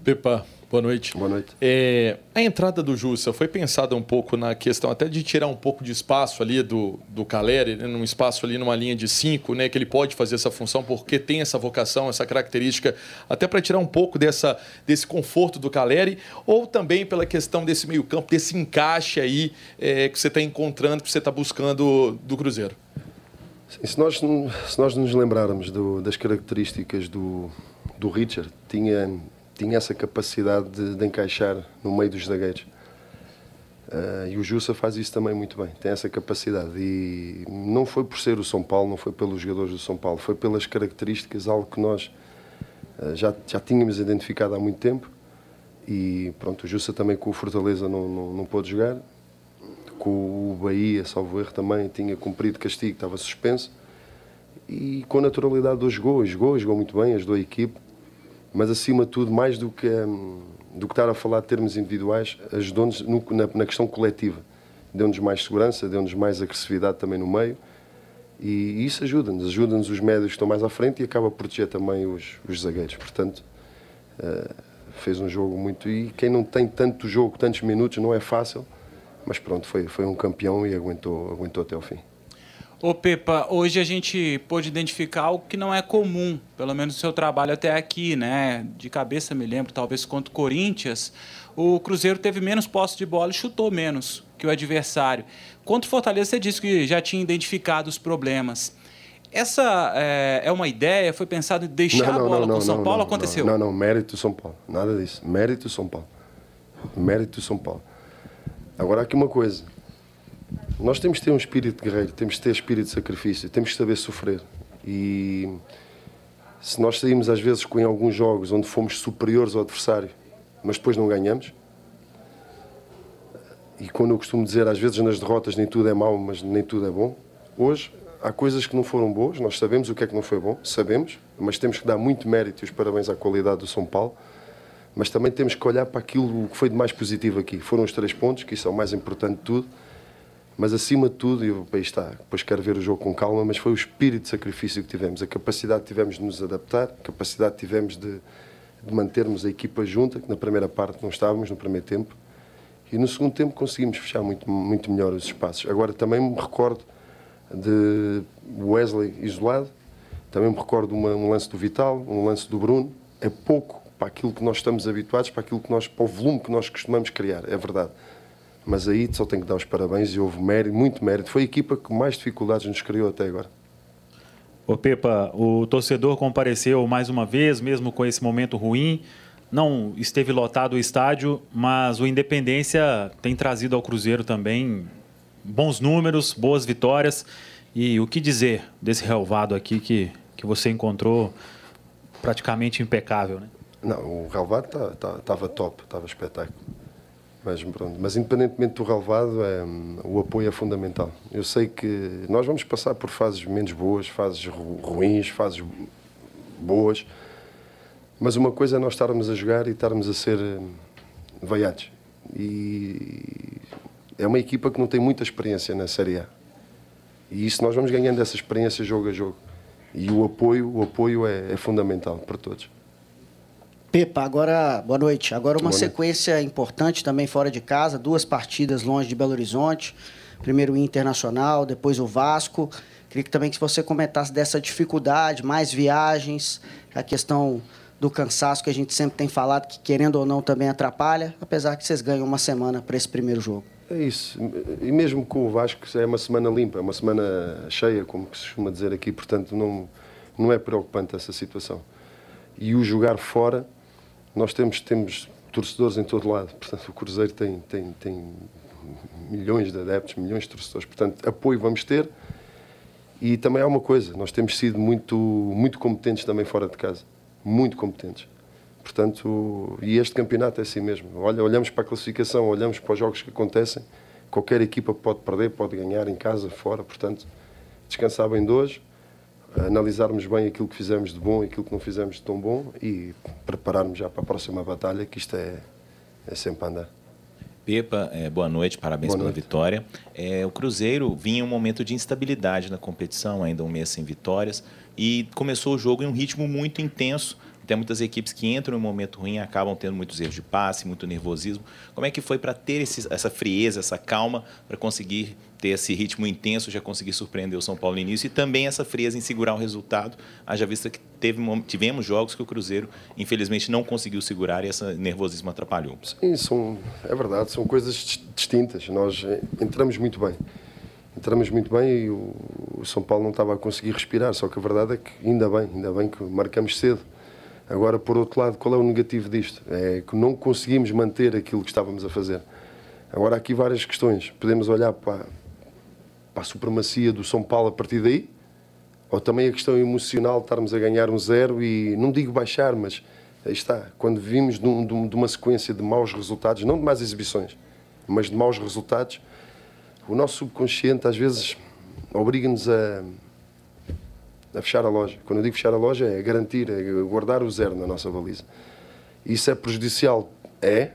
Pepa, boa noite. Boa noite. É, a entrada do Jussa foi pensada um pouco na questão até de tirar um pouco de espaço ali do, do Caleri, né, num espaço ali numa linha de cinco, né, que ele pode fazer essa função porque tem essa vocação, essa característica, até para tirar um pouco dessa, desse conforto do Caleri, ou também pela questão desse meio campo, desse encaixe aí é, que você está encontrando, que você está buscando do Cruzeiro. Sim, se, nós, se nós nos lembrarmos do, das características do, do Richard, tinha tinha essa capacidade de, de encaixar no meio dos zagueiros. Uh, e o Jussa faz isso também muito bem, tem essa capacidade. E não foi por ser o São Paulo, não foi pelos jogadores do São Paulo, foi pelas características, algo que nós uh, já, já tínhamos identificado há muito tempo. E pronto, o Jussa também com o Fortaleza não, não, não pôde jogar. Com o Bahia, salvo erro, também tinha cumprido castigo, estava suspenso. E com naturalidade hoje jogou, jogou, jogou muito bem, ajudou a equipe mas acima de tudo, mais do que, hum, do que estar a falar de termos individuais, ajudou-nos na, na, questão coletiva. Deu-nos mais segurança, deu-nos mais agressividade também no meio e isso ajuda-nos. Ajuda-nos os médios que estão mais à frente e acaba a proteger também os, os zagueiros. Portanto, uh, fez um jogo muito. E quem não tem tanto jogo, tantos minutos, não é fácil, mas pronto, foi, foi um campeão e aguentou, aguentou até o fim. Ô Pepa, hoje a gente pôde identificar algo que não é comum, pelo menos no seu trabalho até aqui, né? De cabeça me lembro, talvez contra o Corinthians, o Cruzeiro teve menos posse de bola e chutou menos que o adversário. Contra o Fortaleza, você disse que já tinha identificado os problemas. Essa é, é uma ideia? Foi pensado em deixar não, não, a bola não, com o São Paulo? aconteceu? Não, não, mérito São Paulo. Nada disso. Mérito São Paulo. Mérito São Paulo. Agora, aqui uma coisa. Nós temos que ter um espírito guerreiro, temos que ter espírito de sacrifício, temos que saber sofrer. E se nós saímos às vezes com em alguns jogos onde fomos superiores ao adversário, mas depois não ganhamos, e quando eu costumo dizer às vezes nas derrotas nem tudo é mau, mas nem tudo é bom, hoje há coisas que não foram boas, nós sabemos o que é que não foi bom, sabemos, mas temos que dar muito mérito e os parabéns à qualidade do São Paulo, mas também temos que olhar para aquilo que foi de mais positivo aqui. Foram os três pontos, que isso é o mais importante de tudo mas acima de tudo, e aí está, depois quero ver o jogo com calma, mas foi o espírito de sacrifício que tivemos, a capacidade que tivemos de nos adaptar, a capacidade que tivemos de, de mantermos a equipa junta, que na primeira parte não estávamos, no primeiro tempo, E no segundo tempo conseguimos fechar muito, muito melhor os espaços. Agora também me recordo de Wesley isolado, também me recordo uma, um lance do Vital, um lance do Bruno. É pouco para aquilo que nós estamos habituados, para aquilo que nós, para o volume que nós costumamos criar, é verdade. Mas aí só tenho que dar os parabéns e houve mérito, muito mérito. Foi a equipa que mais dificuldades nos criou até agora. Ô Pepa, o torcedor compareceu mais uma vez, mesmo com esse momento ruim. Não esteve lotado o estádio, mas o Independência tem trazido ao Cruzeiro também bons números, boas vitórias. E o que dizer desse relvado aqui que, que você encontrou praticamente impecável, né? Não, o relvado estava tá, tá, top, estava espetáculo. Mas, pronto, mas independentemente do relevado, é, o apoio é fundamental. Eu sei que nós vamos passar por fases menos boas, fases ruins, fases boas, mas uma coisa é nós estarmos a jogar e estarmos a ser hum, veiados. E é uma equipa que não tem muita experiência na Série A. E isso nós vamos ganhando essa experiência jogo a jogo. E o apoio, o apoio é, é fundamental para todos. Pepa, agora, boa noite. Agora uma sequência importante também fora de casa, duas partidas longe de Belo Horizonte. Primeiro o Internacional, depois o Vasco. Queria que também que você comentasse dessa dificuldade, mais viagens, a questão do cansaço que a gente sempre tem falado que querendo ou não também atrapalha, apesar que vocês ganham uma semana para esse primeiro jogo. É isso. E mesmo com o Vasco é uma semana limpa, é uma semana cheia, como se costuma dizer aqui, portanto não não é preocupante essa situação. E o jogar fora nós temos, temos torcedores em todo lado, portanto o Cruzeiro tem, tem, tem milhões de adeptos, milhões de torcedores, portanto apoio vamos ter. E também há uma coisa, nós temos sido muito, muito competentes também fora de casa, muito competentes. Portanto, e este campeonato é assim mesmo. Olha, olhamos para a classificação, olhamos para os jogos que acontecem, qualquer equipa pode perder, pode ganhar em casa, fora, portanto, descansar bem de hoje, analisarmos bem aquilo que fizemos de bom e aquilo que não fizemos de tão bom e prepararmos já para a próxima batalha, que isto é, é sempre andar. Pepa, é, boa noite, parabéns boa pela noite. vitória. É, o Cruzeiro vinha em um momento de instabilidade na competição, ainda um mês sem vitórias, e começou o jogo em um ritmo muito intenso. Tem muitas equipes que entram em um momento ruim acabam tendo muitos erros de passe, muito nervosismo. Como é que foi para ter esse, essa frieza, essa calma, para conseguir ter esse ritmo intenso, já conseguir surpreender o São Paulo no início e também essa frieza em segurar o resultado, haja vista que teve, tivemos jogos que o Cruzeiro, infelizmente, não conseguiu segurar e esse nervosismo atrapalhou. Sim, são, é verdade, são coisas distintas. Nós eh, entramos muito bem. Entramos muito bem e o, São Paulo não estava a conseguir respirar, só que a verdade é que ainda bem, ainda bem que marcamos cedo. Agora, por outro lado, qual é o negativo disto? É que não conseguimos manter aquilo que estávamos a fazer. Agora, há aqui várias questões. Podemos olhar para, para a supremacia do São Paulo a partir daí, ou também a questão emocional de estarmos a ganhar um zero e, não digo baixar, mas aí está, quando vimos de, um, de uma sequência de maus resultados, não de más exibições, mas de maus resultados, o nosso subconsciente às vezes obriga-nos a, a fechar a loja. Quando eu digo fechar a loja é garantir, é guardar o zero na nossa baliza. Isso é prejudicial? É,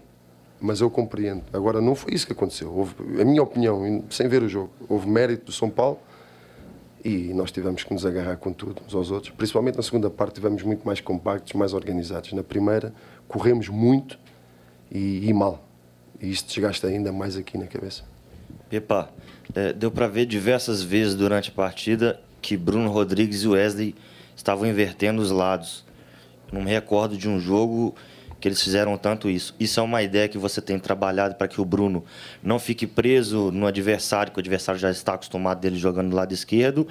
mas eu compreendo. Agora, não foi isso que aconteceu. Houve, a minha opinião, sem ver o jogo, houve mérito do São Paulo e nós tivemos que nos agarrar com tudo, uns aos outros. Principalmente na segunda parte, tivemos muito mais compactos, mais organizados. Na primeira, corremos muito e, e mal. E isto desgasta ainda mais aqui na cabeça. Pepa, é, deu para ver diversas vezes durante a partida que Bruno Rodrigues e Wesley estavam invertendo os lados. Não me recordo de um jogo que eles fizeram tanto isso. Isso é uma ideia que você tem trabalhado para que o Bruno não fique preso no adversário, que o adversário já está acostumado dele jogando do lado esquerdo,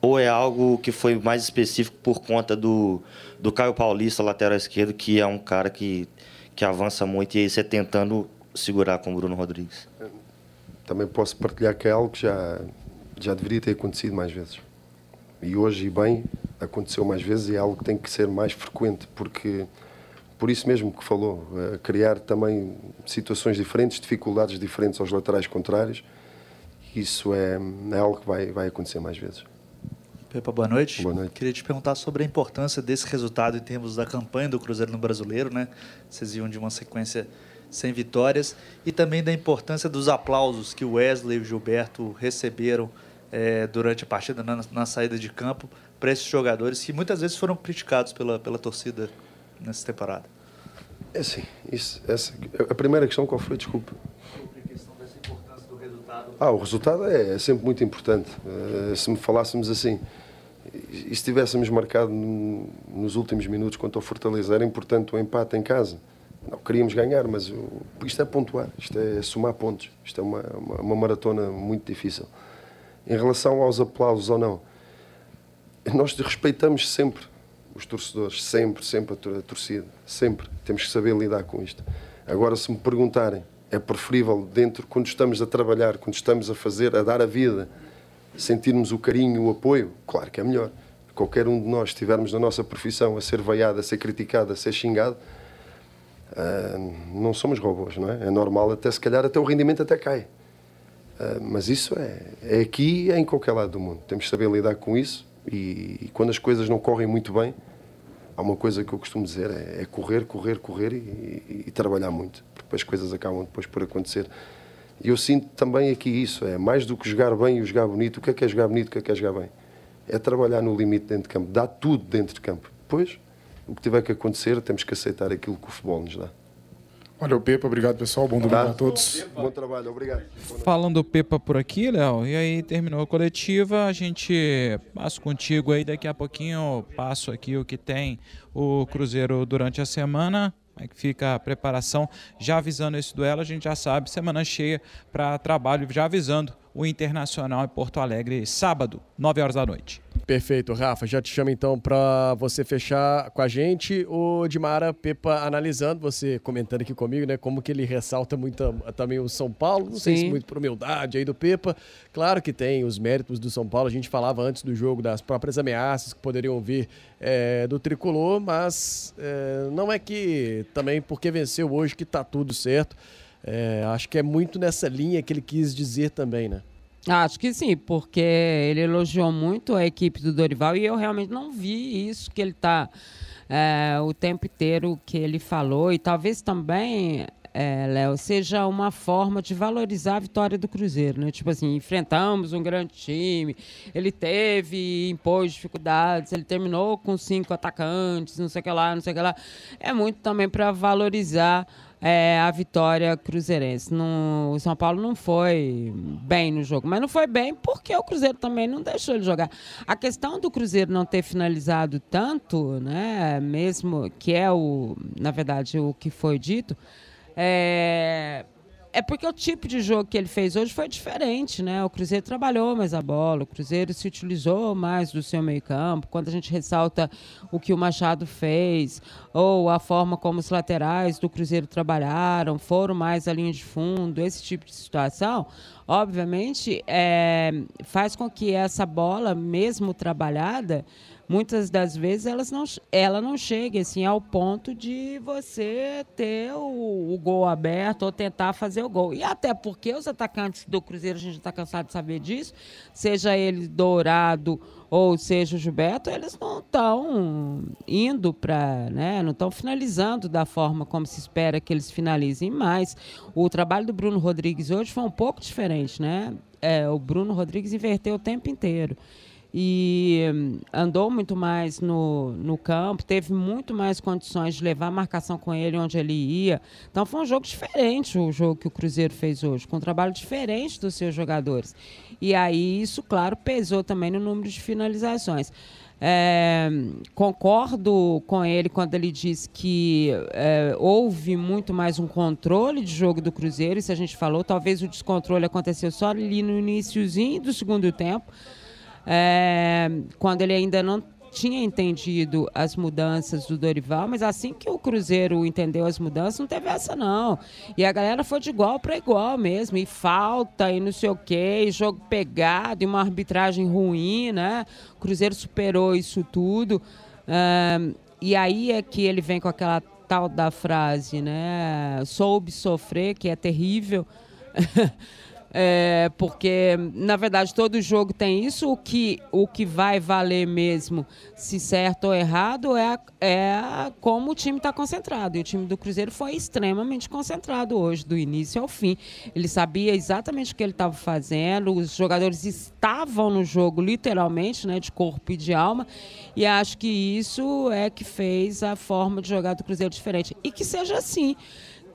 ou é algo que foi mais específico por conta do, do Caio Paulista, lateral esquerdo, que é um cara que, que avança muito e aí você tentando segurar com o Bruno Rodrigues? Também posso partilhar que é algo que já, já deveria ter acontecido mais vezes. E hoje, e bem, aconteceu mais vezes e é algo que tem que ser mais frequente, porque por isso mesmo que falou, uh, criar também situações diferentes, dificuldades diferentes aos laterais contrários. Isso é, é algo que vai, vai acontecer mais vezes. Pepa, boa noite. Boa noite. Queria te perguntar sobre a importância desse resultado em termos da campanha do Cruzeiro no Brasileiro, né? Vocês iam de uma sequência sem vitórias e também da importância dos aplausos que o Wesley e o Gilberto receberam é, durante a partida na, na saída de campo para esses jogadores que muitas vezes foram criticados pela, pela torcida nessa temporada? É assim, isso, essa, a primeira questão qual foi? Desculpa. Ah, o resultado é, é sempre muito importante. Uh, se me falássemos assim, e se tivéssemos marcado no, nos últimos minutos quanto ao Fortaleza, era importante o empate em casa. Não queríamos ganhar, mas o, isto é pontuar, isto é somar pontos. Isto é uma, uma, uma, maratona muito difícil. Em relação aos aplausos ou não, nós respeitamos sempre os torcedores, sempre, sempre a torcida, sempre. Temos que saber lidar com isto. Agora, se me perguntarem, é preferível dentro, quando estamos a trabalhar, quando estamos a fazer, a dar a vida, sentirmos o carinho, o apoio, claro que é melhor. Qualquer um de nós estivermos na nossa profissão a ser veiado, a ser criticado, a ser xingado, uh, não somos robôs, não é? É normal, até se calhar até o rendimento até cai. Uh, mas isso é, é aqui é em qualquer lado do mundo. Temos que saber lidar com isso e, e, quando as coisas não correm muito bem, há uma coisa que eu costumo dizer, é, é correr, correr, correr e, e, e trabalhar muito as coisas acabam depois por acontecer. E eu sinto também aqui isso, é mais do que jogar bem e jogar bonito. O que é que é jogar bonito, o que é que é jogar bem? É trabalhar no limite dentro de campo, dar tudo dentro de campo. Depois, o que tiver que acontecer, temos que aceitar aquilo que o futebol nos dá. Valeu, Pepa. Obrigado, pessoal. Bom domingo tá. a todos. Bom trabalho, obrigado. Falando do Pepa por aqui, Léo, e aí terminou a coletiva, a gente passa contigo aí daqui a pouquinho, passo aqui o que tem o Cruzeiro durante a semana. Como é que fica a preparação? Já avisando esse duelo, a gente já sabe, semana cheia para trabalho, já avisando o Internacional em Porto Alegre, sábado, 9 horas da noite. Perfeito, Rafa. Já te chamo então para você fechar com a gente. O Dimara Pepa analisando, você comentando aqui comigo, né? Como que ele ressalta muito também o São Paulo. Não Sim. sei se muito por humildade aí do Pepa. Claro que tem os méritos do São Paulo. A gente falava antes do jogo das próprias ameaças que poderiam vir é, do tricolor, mas é, não é que também porque venceu hoje que tá tudo certo. É, acho que é muito nessa linha que ele quis dizer também, né? Acho que sim, porque ele elogiou muito a equipe do Dorival e eu realmente não vi isso que ele está é, o tempo inteiro que ele falou e talvez também é, Léo, seja uma forma de valorizar a vitória do Cruzeiro, né? Tipo assim, enfrentamos um grande time, ele teve, impôs dificuldades, ele terminou com cinco atacantes, não sei o que lá, não sei o que lá. É muito também para valorizar é, a vitória cruzeirense. No, o São Paulo não foi bem no jogo, mas não foi bem porque o Cruzeiro também não deixou ele jogar. A questão do Cruzeiro não ter finalizado tanto, né, mesmo que é o, na verdade, o que foi dito, é, é porque o tipo de jogo que ele fez hoje foi diferente, né? O Cruzeiro trabalhou mais a bola, o Cruzeiro se utilizou mais do seu meio-campo. Quando a gente ressalta o que o Machado fez, ou a forma como os laterais do Cruzeiro trabalharam, foram mais a linha de fundo, esse tipo de situação, obviamente, é, faz com que essa bola, mesmo trabalhada, muitas das vezes elas não, ela não chega assim, ao ponto de você ter o, o, gol aberto ou tentar fazer o gol. E até porque os atacantes do Cruzeiro, a gente está cansado de saber disso, seja ele Dourado ou seja o Gilberto, eles não estão indo para, né, não estão finalizando da forma como se espera que eles finalizem mais. O trabalho do Bruno Rodrigues hoje foi um pouco diferente, né? É, o Bruno Rodrigues inverteu o tempo inteiro e hum, andou muito mais no, no campo, teve muito mais condições de levar a marcação com ele onde ele ia. Então foi um jogo diferente o jogo que o Cruzeiro fez hoje, com um trabalho diferente dos seus jogadores. E aí isso, claro, pesou também no número de finalizações. É, concordo com ele quando ele diz que é, houve muito mais um controle de jogo do Cruzeiro, isso a gente falou, talvez o descontrole aconteceu só ali no iníciozinho do segundo tempo, é, quando ele ainda não tinha entendido as mudanças do Dorival, mas assim que o Cruzeiro entendeu as mudanças, não teve essa não. E a galera foi de igual para igual mesmo, e falta, e não sei o quê, e jogo pegado, e uma arbitragem ruim, né? O Cruzeiro superou isso tudo. e aí é que ele vem com aquela tal da frase, né? Soube sofrer, que é terrível. É, porque, na verdade, todo jogo tem isso. O que, o que vai valer mesmo, se certo ou errado, é, é como o time está concentrado. E o time do Cruzeiro foi extremamente concentrado hoje, do início ao fim. Ele sabia exatamente o que ele estava fazendo, os jogadores estavam no jogo, literalmente, né, de corpo e de alma. E acho que isso é que fez a forma de jogar do Cruzeiro diferente. E que seja assim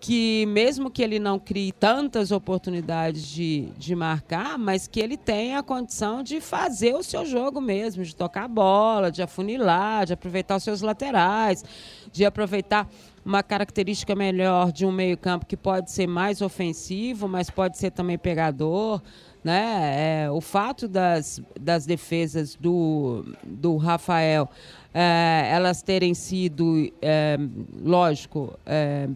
que mesmo que ele não crie tantas oportunidades de, de marcar, mas que ele tenha a condição de fazer o seu jogo mesmo, de tocar a bola, de afunilar, de aproveitar os seus laterais, de aproveitar uma característica melhor de um meio-campo que pode ser mais ofensivo, mas pode ser também pegador. Né? É, o fato das, das defesas do, do Rafael é, elas terem sido, é, lógico, é,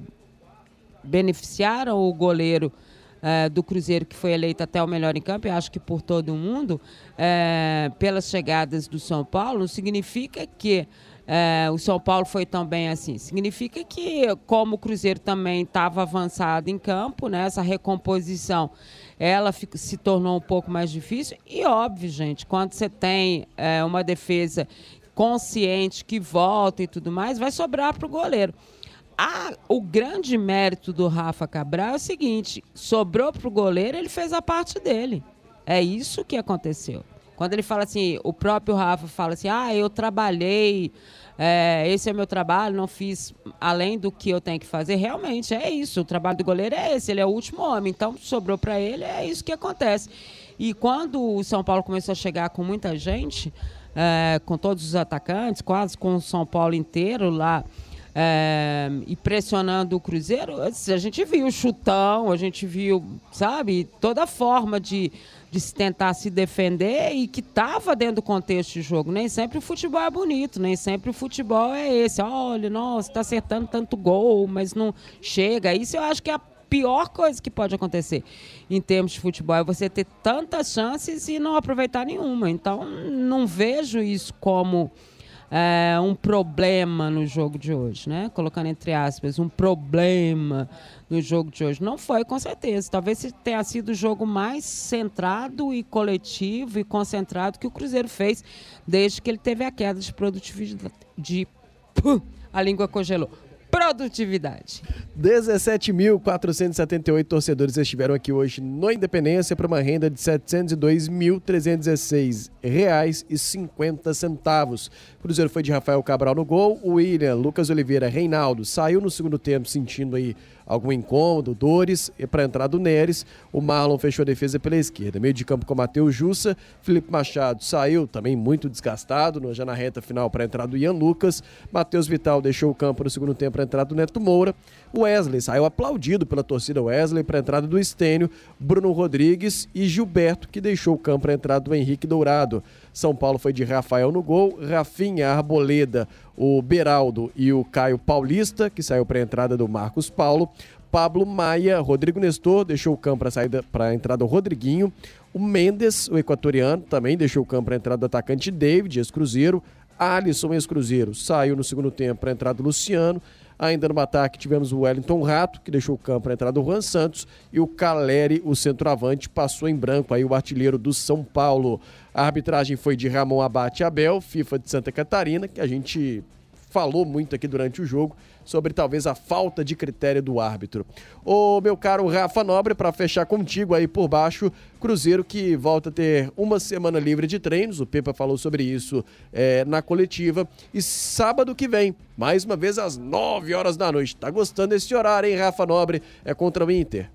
beneficiaram o goleiro é, do Cruzeiro, que foi eleito até o melhor em campo, e acho que por todo mundo, é, pelas chegadas do São Paulo, significa que é, o São Paulo foi tão bem assim. Significa que, como o Cruzeiro também estava avançado em campo, né, essa recomposição ela se tornou um pouco mais difícil. E óbvio, gente, quando você tem uma defesa consciente que volta e tudo mais, vai sobrar para o goleiro o grande mérito do Rafa Cabral é o seguinte: sobrou para o goleiro, ele fez a parte dele. É isso que aconteceu. Quando ele fala assim, o próprio Rafa fala assim: ah, eu trabalhei, é, esse é meu trabalho, não fiz além do que eu tenho que fazer. Realmente é isso. O trabalho do goleiro é esse, ele é o último homem. Então sobrou para ele, é isso que acontece. E quando o São Paulo começou a chegar com muita gente, é, com todos os atacantes, quase com o São Paulo inteiro lá é, e pressionando o Cruzeiro, a gente viu chutão, a gente viu, sabe, toda forma de, de se tentar se defender e que estava dentro do contexto de jogo. Nem sempre o futebol é bonito, nem sempre o futebol é esse. Olha, nossa, está acertando tanto gol, mas não chega. Isso eu acho que é a pior coisa que pode acontecer em termos de futebol é você ter tantas chances e não aproveitar nenhuma. Então, não vejo isso como é, um problema no jogo de hoje, né? Colocando entre aspas, um problema no jogo de hoje. Não foi, com certeza. Talvez tenha sido o jogo mais centrado e coletivo e concentrado que o Cruzeiro fez desde que ele teve a queda de produtividade. De, a língua congelou produtividade. 17.478 torcedores estiveram aqui hoje no Independência para uma renda de R$ 702.316,50. Cruzeiro foi de Rafael Cabral no gol, William, Lucas Oliveira, Reinaldo saiu no segundo tempo sentindo aí algum incômodo, dores, e para entrar do Neres, o Marlon fechou a defesa pela esquerda. Meio de campo com Matheus Jussa, Felipe Machado saiu também muito desgastado, já na reta final para a entrada do Ian Lucas. Matheus Vital deixou o campo no segundo tempo para a entrada do Neto Moura. Wesley saiu aplaudido pela torcida Wesley para a entrada do Estênio, Bruno Rodrigues e Gilberto, que deixou o campo para a entrada do Henrique Dourado. São Paulo foi de Rafael no gol, Rafinha, Arboleda, o Beraldo e o Caio Paulista, que saiu para a entrada do Marcos Paulo. Pablo Maia, Rodrigo Nestor deixou o campo para para a entrada do Rodriguinho. O Mendes, o equatoriano, também deixou o campo para a entrada do atacante David, ex-Cruzeiro. Alisson, ex-Cruzeiro, saiu no segundo tempo para a entrada do Luciano. Ainda no ataque tivemos o Wellington Rato, que deixou o campo para a entrada do Juan Santos, e o Caleri, o centroavante, passou em branco aí o artilheiro do São Paulo. A arbitragem foi de Ramon Abate Abel, FIFA de Santa Catarina, que a gente falou muito aqui durante o jogo sobre talvez a falta de critério do árbitro. Ô meu caro Rafa Nobre, para fechar contigo aí por baixo, Cruzeiro que volta a ter uma semana livre de treinos, o Pepa falou sobre isso é, na coletiva, e sábado que vem, mais uma vez às 9 horas da noite. Tá gostando desse horário, hein, Rafa Nobre? É contra o Inter.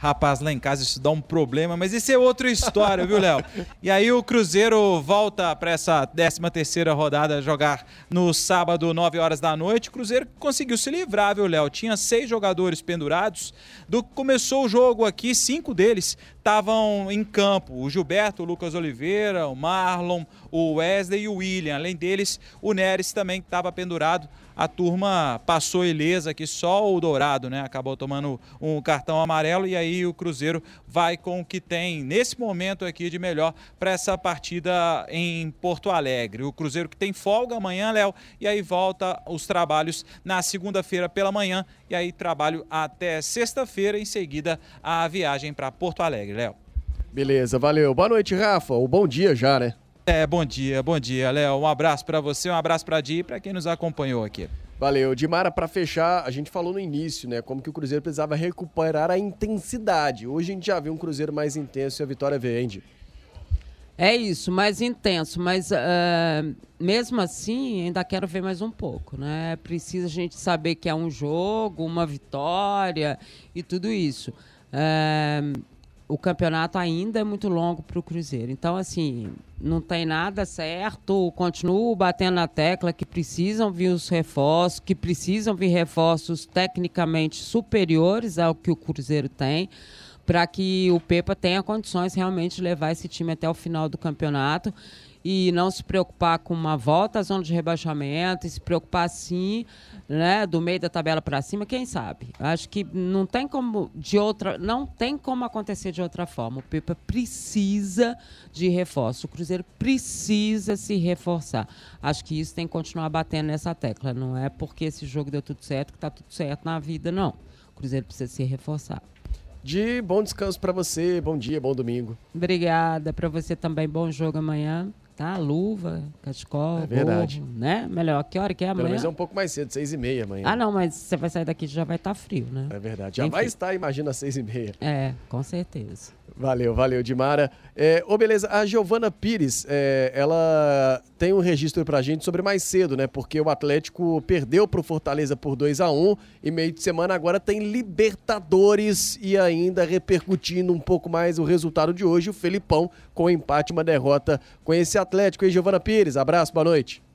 Rapaz, lá em casa isso dá um problema, mas isso é outra história, viu, Léo? E aí o Cruzeiro volta para essa 13 terceira rodada jogar no sábado, 9 horas da noite. O Cruzeiro conseguiu se livrar, viu, Léo? Tinha seis jogadores pendurados. Do começou o jogo aqui, cinco deles estavam em campo. O Gilberto, o Lucas Oliveira, o Marlon, o Wesley e o William. Além deles, o Neres também estava pendurado a turma passou ilesa aqui, só o Dourado, né? Acabou tomando um cartão amarelo e aí o Cruzeiro vai com o que tem nesse momento aqui de melhor para essa partida em Porto Alegre. O Cruzeiro que tem folga amanhã, Léo, e aí volta os trabalhos na segunda-feira pela manhã e aí trabalho até sexta-feira, em seguida a viagem para Porto Alegre, Léo. Beleza, valeu. Boa noite, Rafa. O bom dia já, né? É, bom dia, bom dia, Léo. Um abraço para você, um abraço para Di e para quem nos acompanhou aqui. Valeu. Dimara, para fechar, a gente falou no início, né, como que o Cruzeiro precisava recuperar a intensidade. Hoje a gente já viu um Cruzeiro mais intenso e a vitória vende. É isso, mais intenso, mas uh, mesmo assim ainda quero ver mais um pouco, né? Precisa a gente saber que é um jogo, uma vitória e tudo isso. Uh, o campeonato ainda é muito longo para o Cruzeiro, então assim não tem nada certo. Continuo batendo na tecla que precisam vir os reforços, que precisam vir reforços tecnicamente superiores ao que o Cruzeiro tem para que o Pepa tenha condições realmente de levar esse time até o final do campeonato e não se preocupar com uma volta à zona de rebaixamento e se preocupar sim, né, do meio da tabela para cima, quem sabe? Acho que não tem como de outra, não tem como acontecer de outra forma. O Pepa precisa de reforço, o Cruzeiro precisa se reforçar. Acho que isso tem que continuar batendo nessa tecla, não é porque esse jogo deu tudo certo que está tudo certo na vida, não. O Cruzeiro precisa se reforçar. De bom descanso para você, bom dia, bom domingo. Obrigada para você também, bom jogo amanhã. Tá, luva, cachecol, é verdade. gorro, né? Melhor, que hora que é amanhã? Pelo menos é um pouco mais cedo, seis e meia amanhã. Ah, não, mas você vai sair daqui já vai estar tá frio, né? É verdade, já Enfim. vai estar, imagina, às seis e meia. É, com certeza. Valeu, valeu, Dimara. É, beleza, a Giovana Pires, é, ela tem um registro pra gente sobre mais cedo, né? Porque o Atlético perdeu pro Fortaleza por 2 a 1 e meio de semana agora tem Libertadores e ainda repercutindo um pouco mais o resultado de hoje, o Felipão com empate, uma derrota com esse Atlético. E Giovana Pires, abraço, boa noite.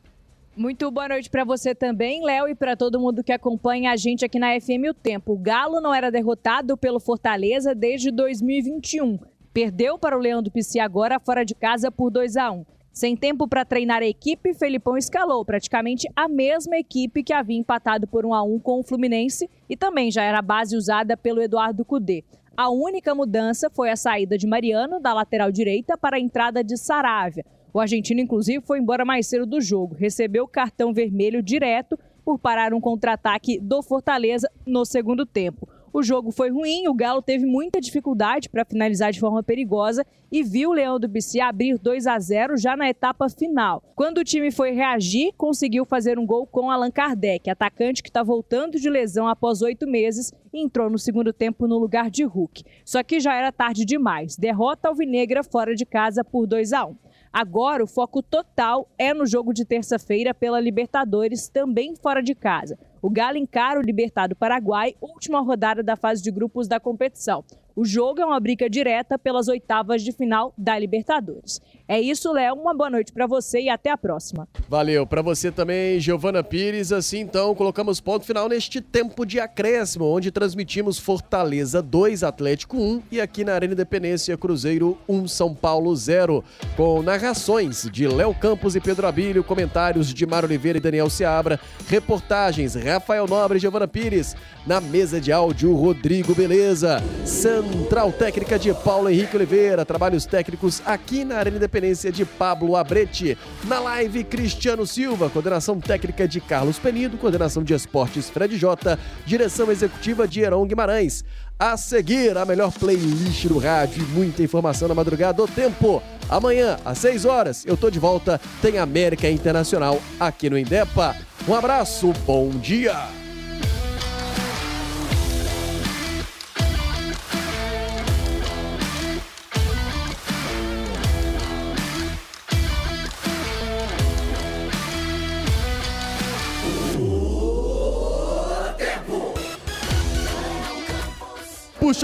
Muito boa noite para você também, Léo, e para todo mundo que acompanha a gente aqui na FM O Tempo. O Galo não era derrotado pelo Fortaleza desde 2021. Perdeu para o Leão do Pici agora fora de casa por 2 a 1. Sem tempo para treinar a equipe, Felipão escalou praticamente a mesma equipe que havia empatado por 1 a 1 com o Fluminense e também já era a base usada pelo Eduardo Cudê. A única mudança foi a saída de Mariano da lateral direita para a entrada de Saravia. O argentino, inclusive, foi embora mais cedo do jogo, recebeu cartão vermelho direto por parar um contra-ataque do Fortaleza no segundo tempo. O jogo foi ruim, o Galo teve muita dificuldade para finalizar de forma perigosa e viu o Leão do Bici abrir 2 a 0 já na etapa final. Quando o time foi reagir, conseguiu fazer um gol com Allan Kardec, atacante que está voltando de lesão após oito meses e entrou no segundo tempo no lugar de Hulk. Só que já era tarde demais. Derrota alvinegra fora de casa por 2 a 1. Agora, o foco total é no jogo de terça-feira pela Libertadores, também fora de casa. O Galo encara o Libertado Paraguai, última rodada da fase de grupos da competição. O jogo é uma briga direta pelas oitavas de final da Libertadores. É isso, Léo. Uma boa noite para você e até a próxima. Valeu. Para você também, Giovana Pires. Assim, então, colocamos ponto final neste tempo de acréscimo, onde transmitimos Fortaleza 2, Atlético 1 e aqui na Arena Independência, Cruzeiro 1, São Paulo 0. Com narrações de Léo Campos e Pedro Abílio, comentários de Mário Oliveira e Daniel Seabra, reportagens Rafael Nobre Giovana Pires. Na mesa de áudio, Rodrigo Beleza. Central Técnica de Paulo Henrique Oliveira. Trabalhos técnicos aqui na Arena Independência de Pablo Abretti. Na live, Cristiano Silva. Coordenação técnica de Carlos Penido. Coordenação de esportes Fred Jota. Direção executiva de Heron Guimarães. A seguir, a melhor playlist do rádio e muita informação na madrugada do tempo. Amanhã, às 6 horas, eu tô de volta. Tem América Internacional aqui no Indepa. Um abraço, bom dia!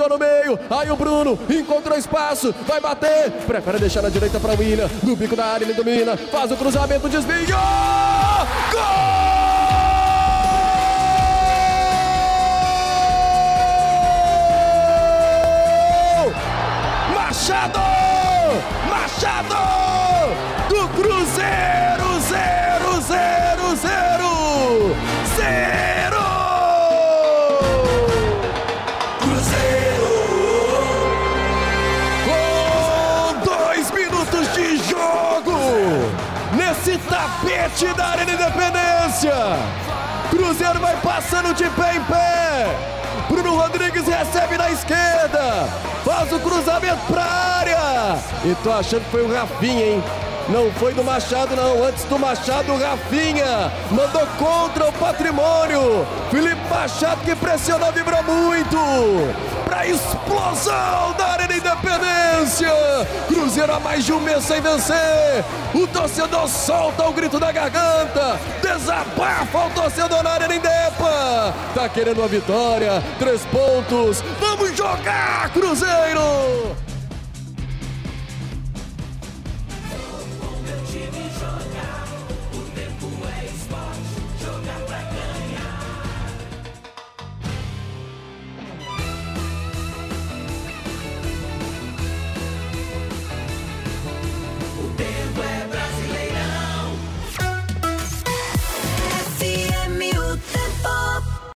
No meio, aí o Bruno encontrou espaço, vai bater, prefere deixar na direita para William, no bico da área ele domina, faz o cruzamento, desvio, gol! Machado! Machado! Do Cruzeiro, tapete da Arena Independência! Cruzeiro vai passando de pé em pé! Bruno Rodrigues recebe na esquerda. Faz o cruzamento pra área. E tô achando que foi o Rafinha, hein? Não foi do Machado, não. Antes do Machado, Rafinha mandou contra o patrimônio. Felipe Machado que pressionou, vibrou muito. A explosão da Arena Independência. Cruzeiro há mais de um mês sem vencer. O torcedor solta o grito da garganta. Desabafa o torcedor na Arena Indepa. Tá querendo uma vitória. Três pontos. Vamos jogar, Cruzeiro!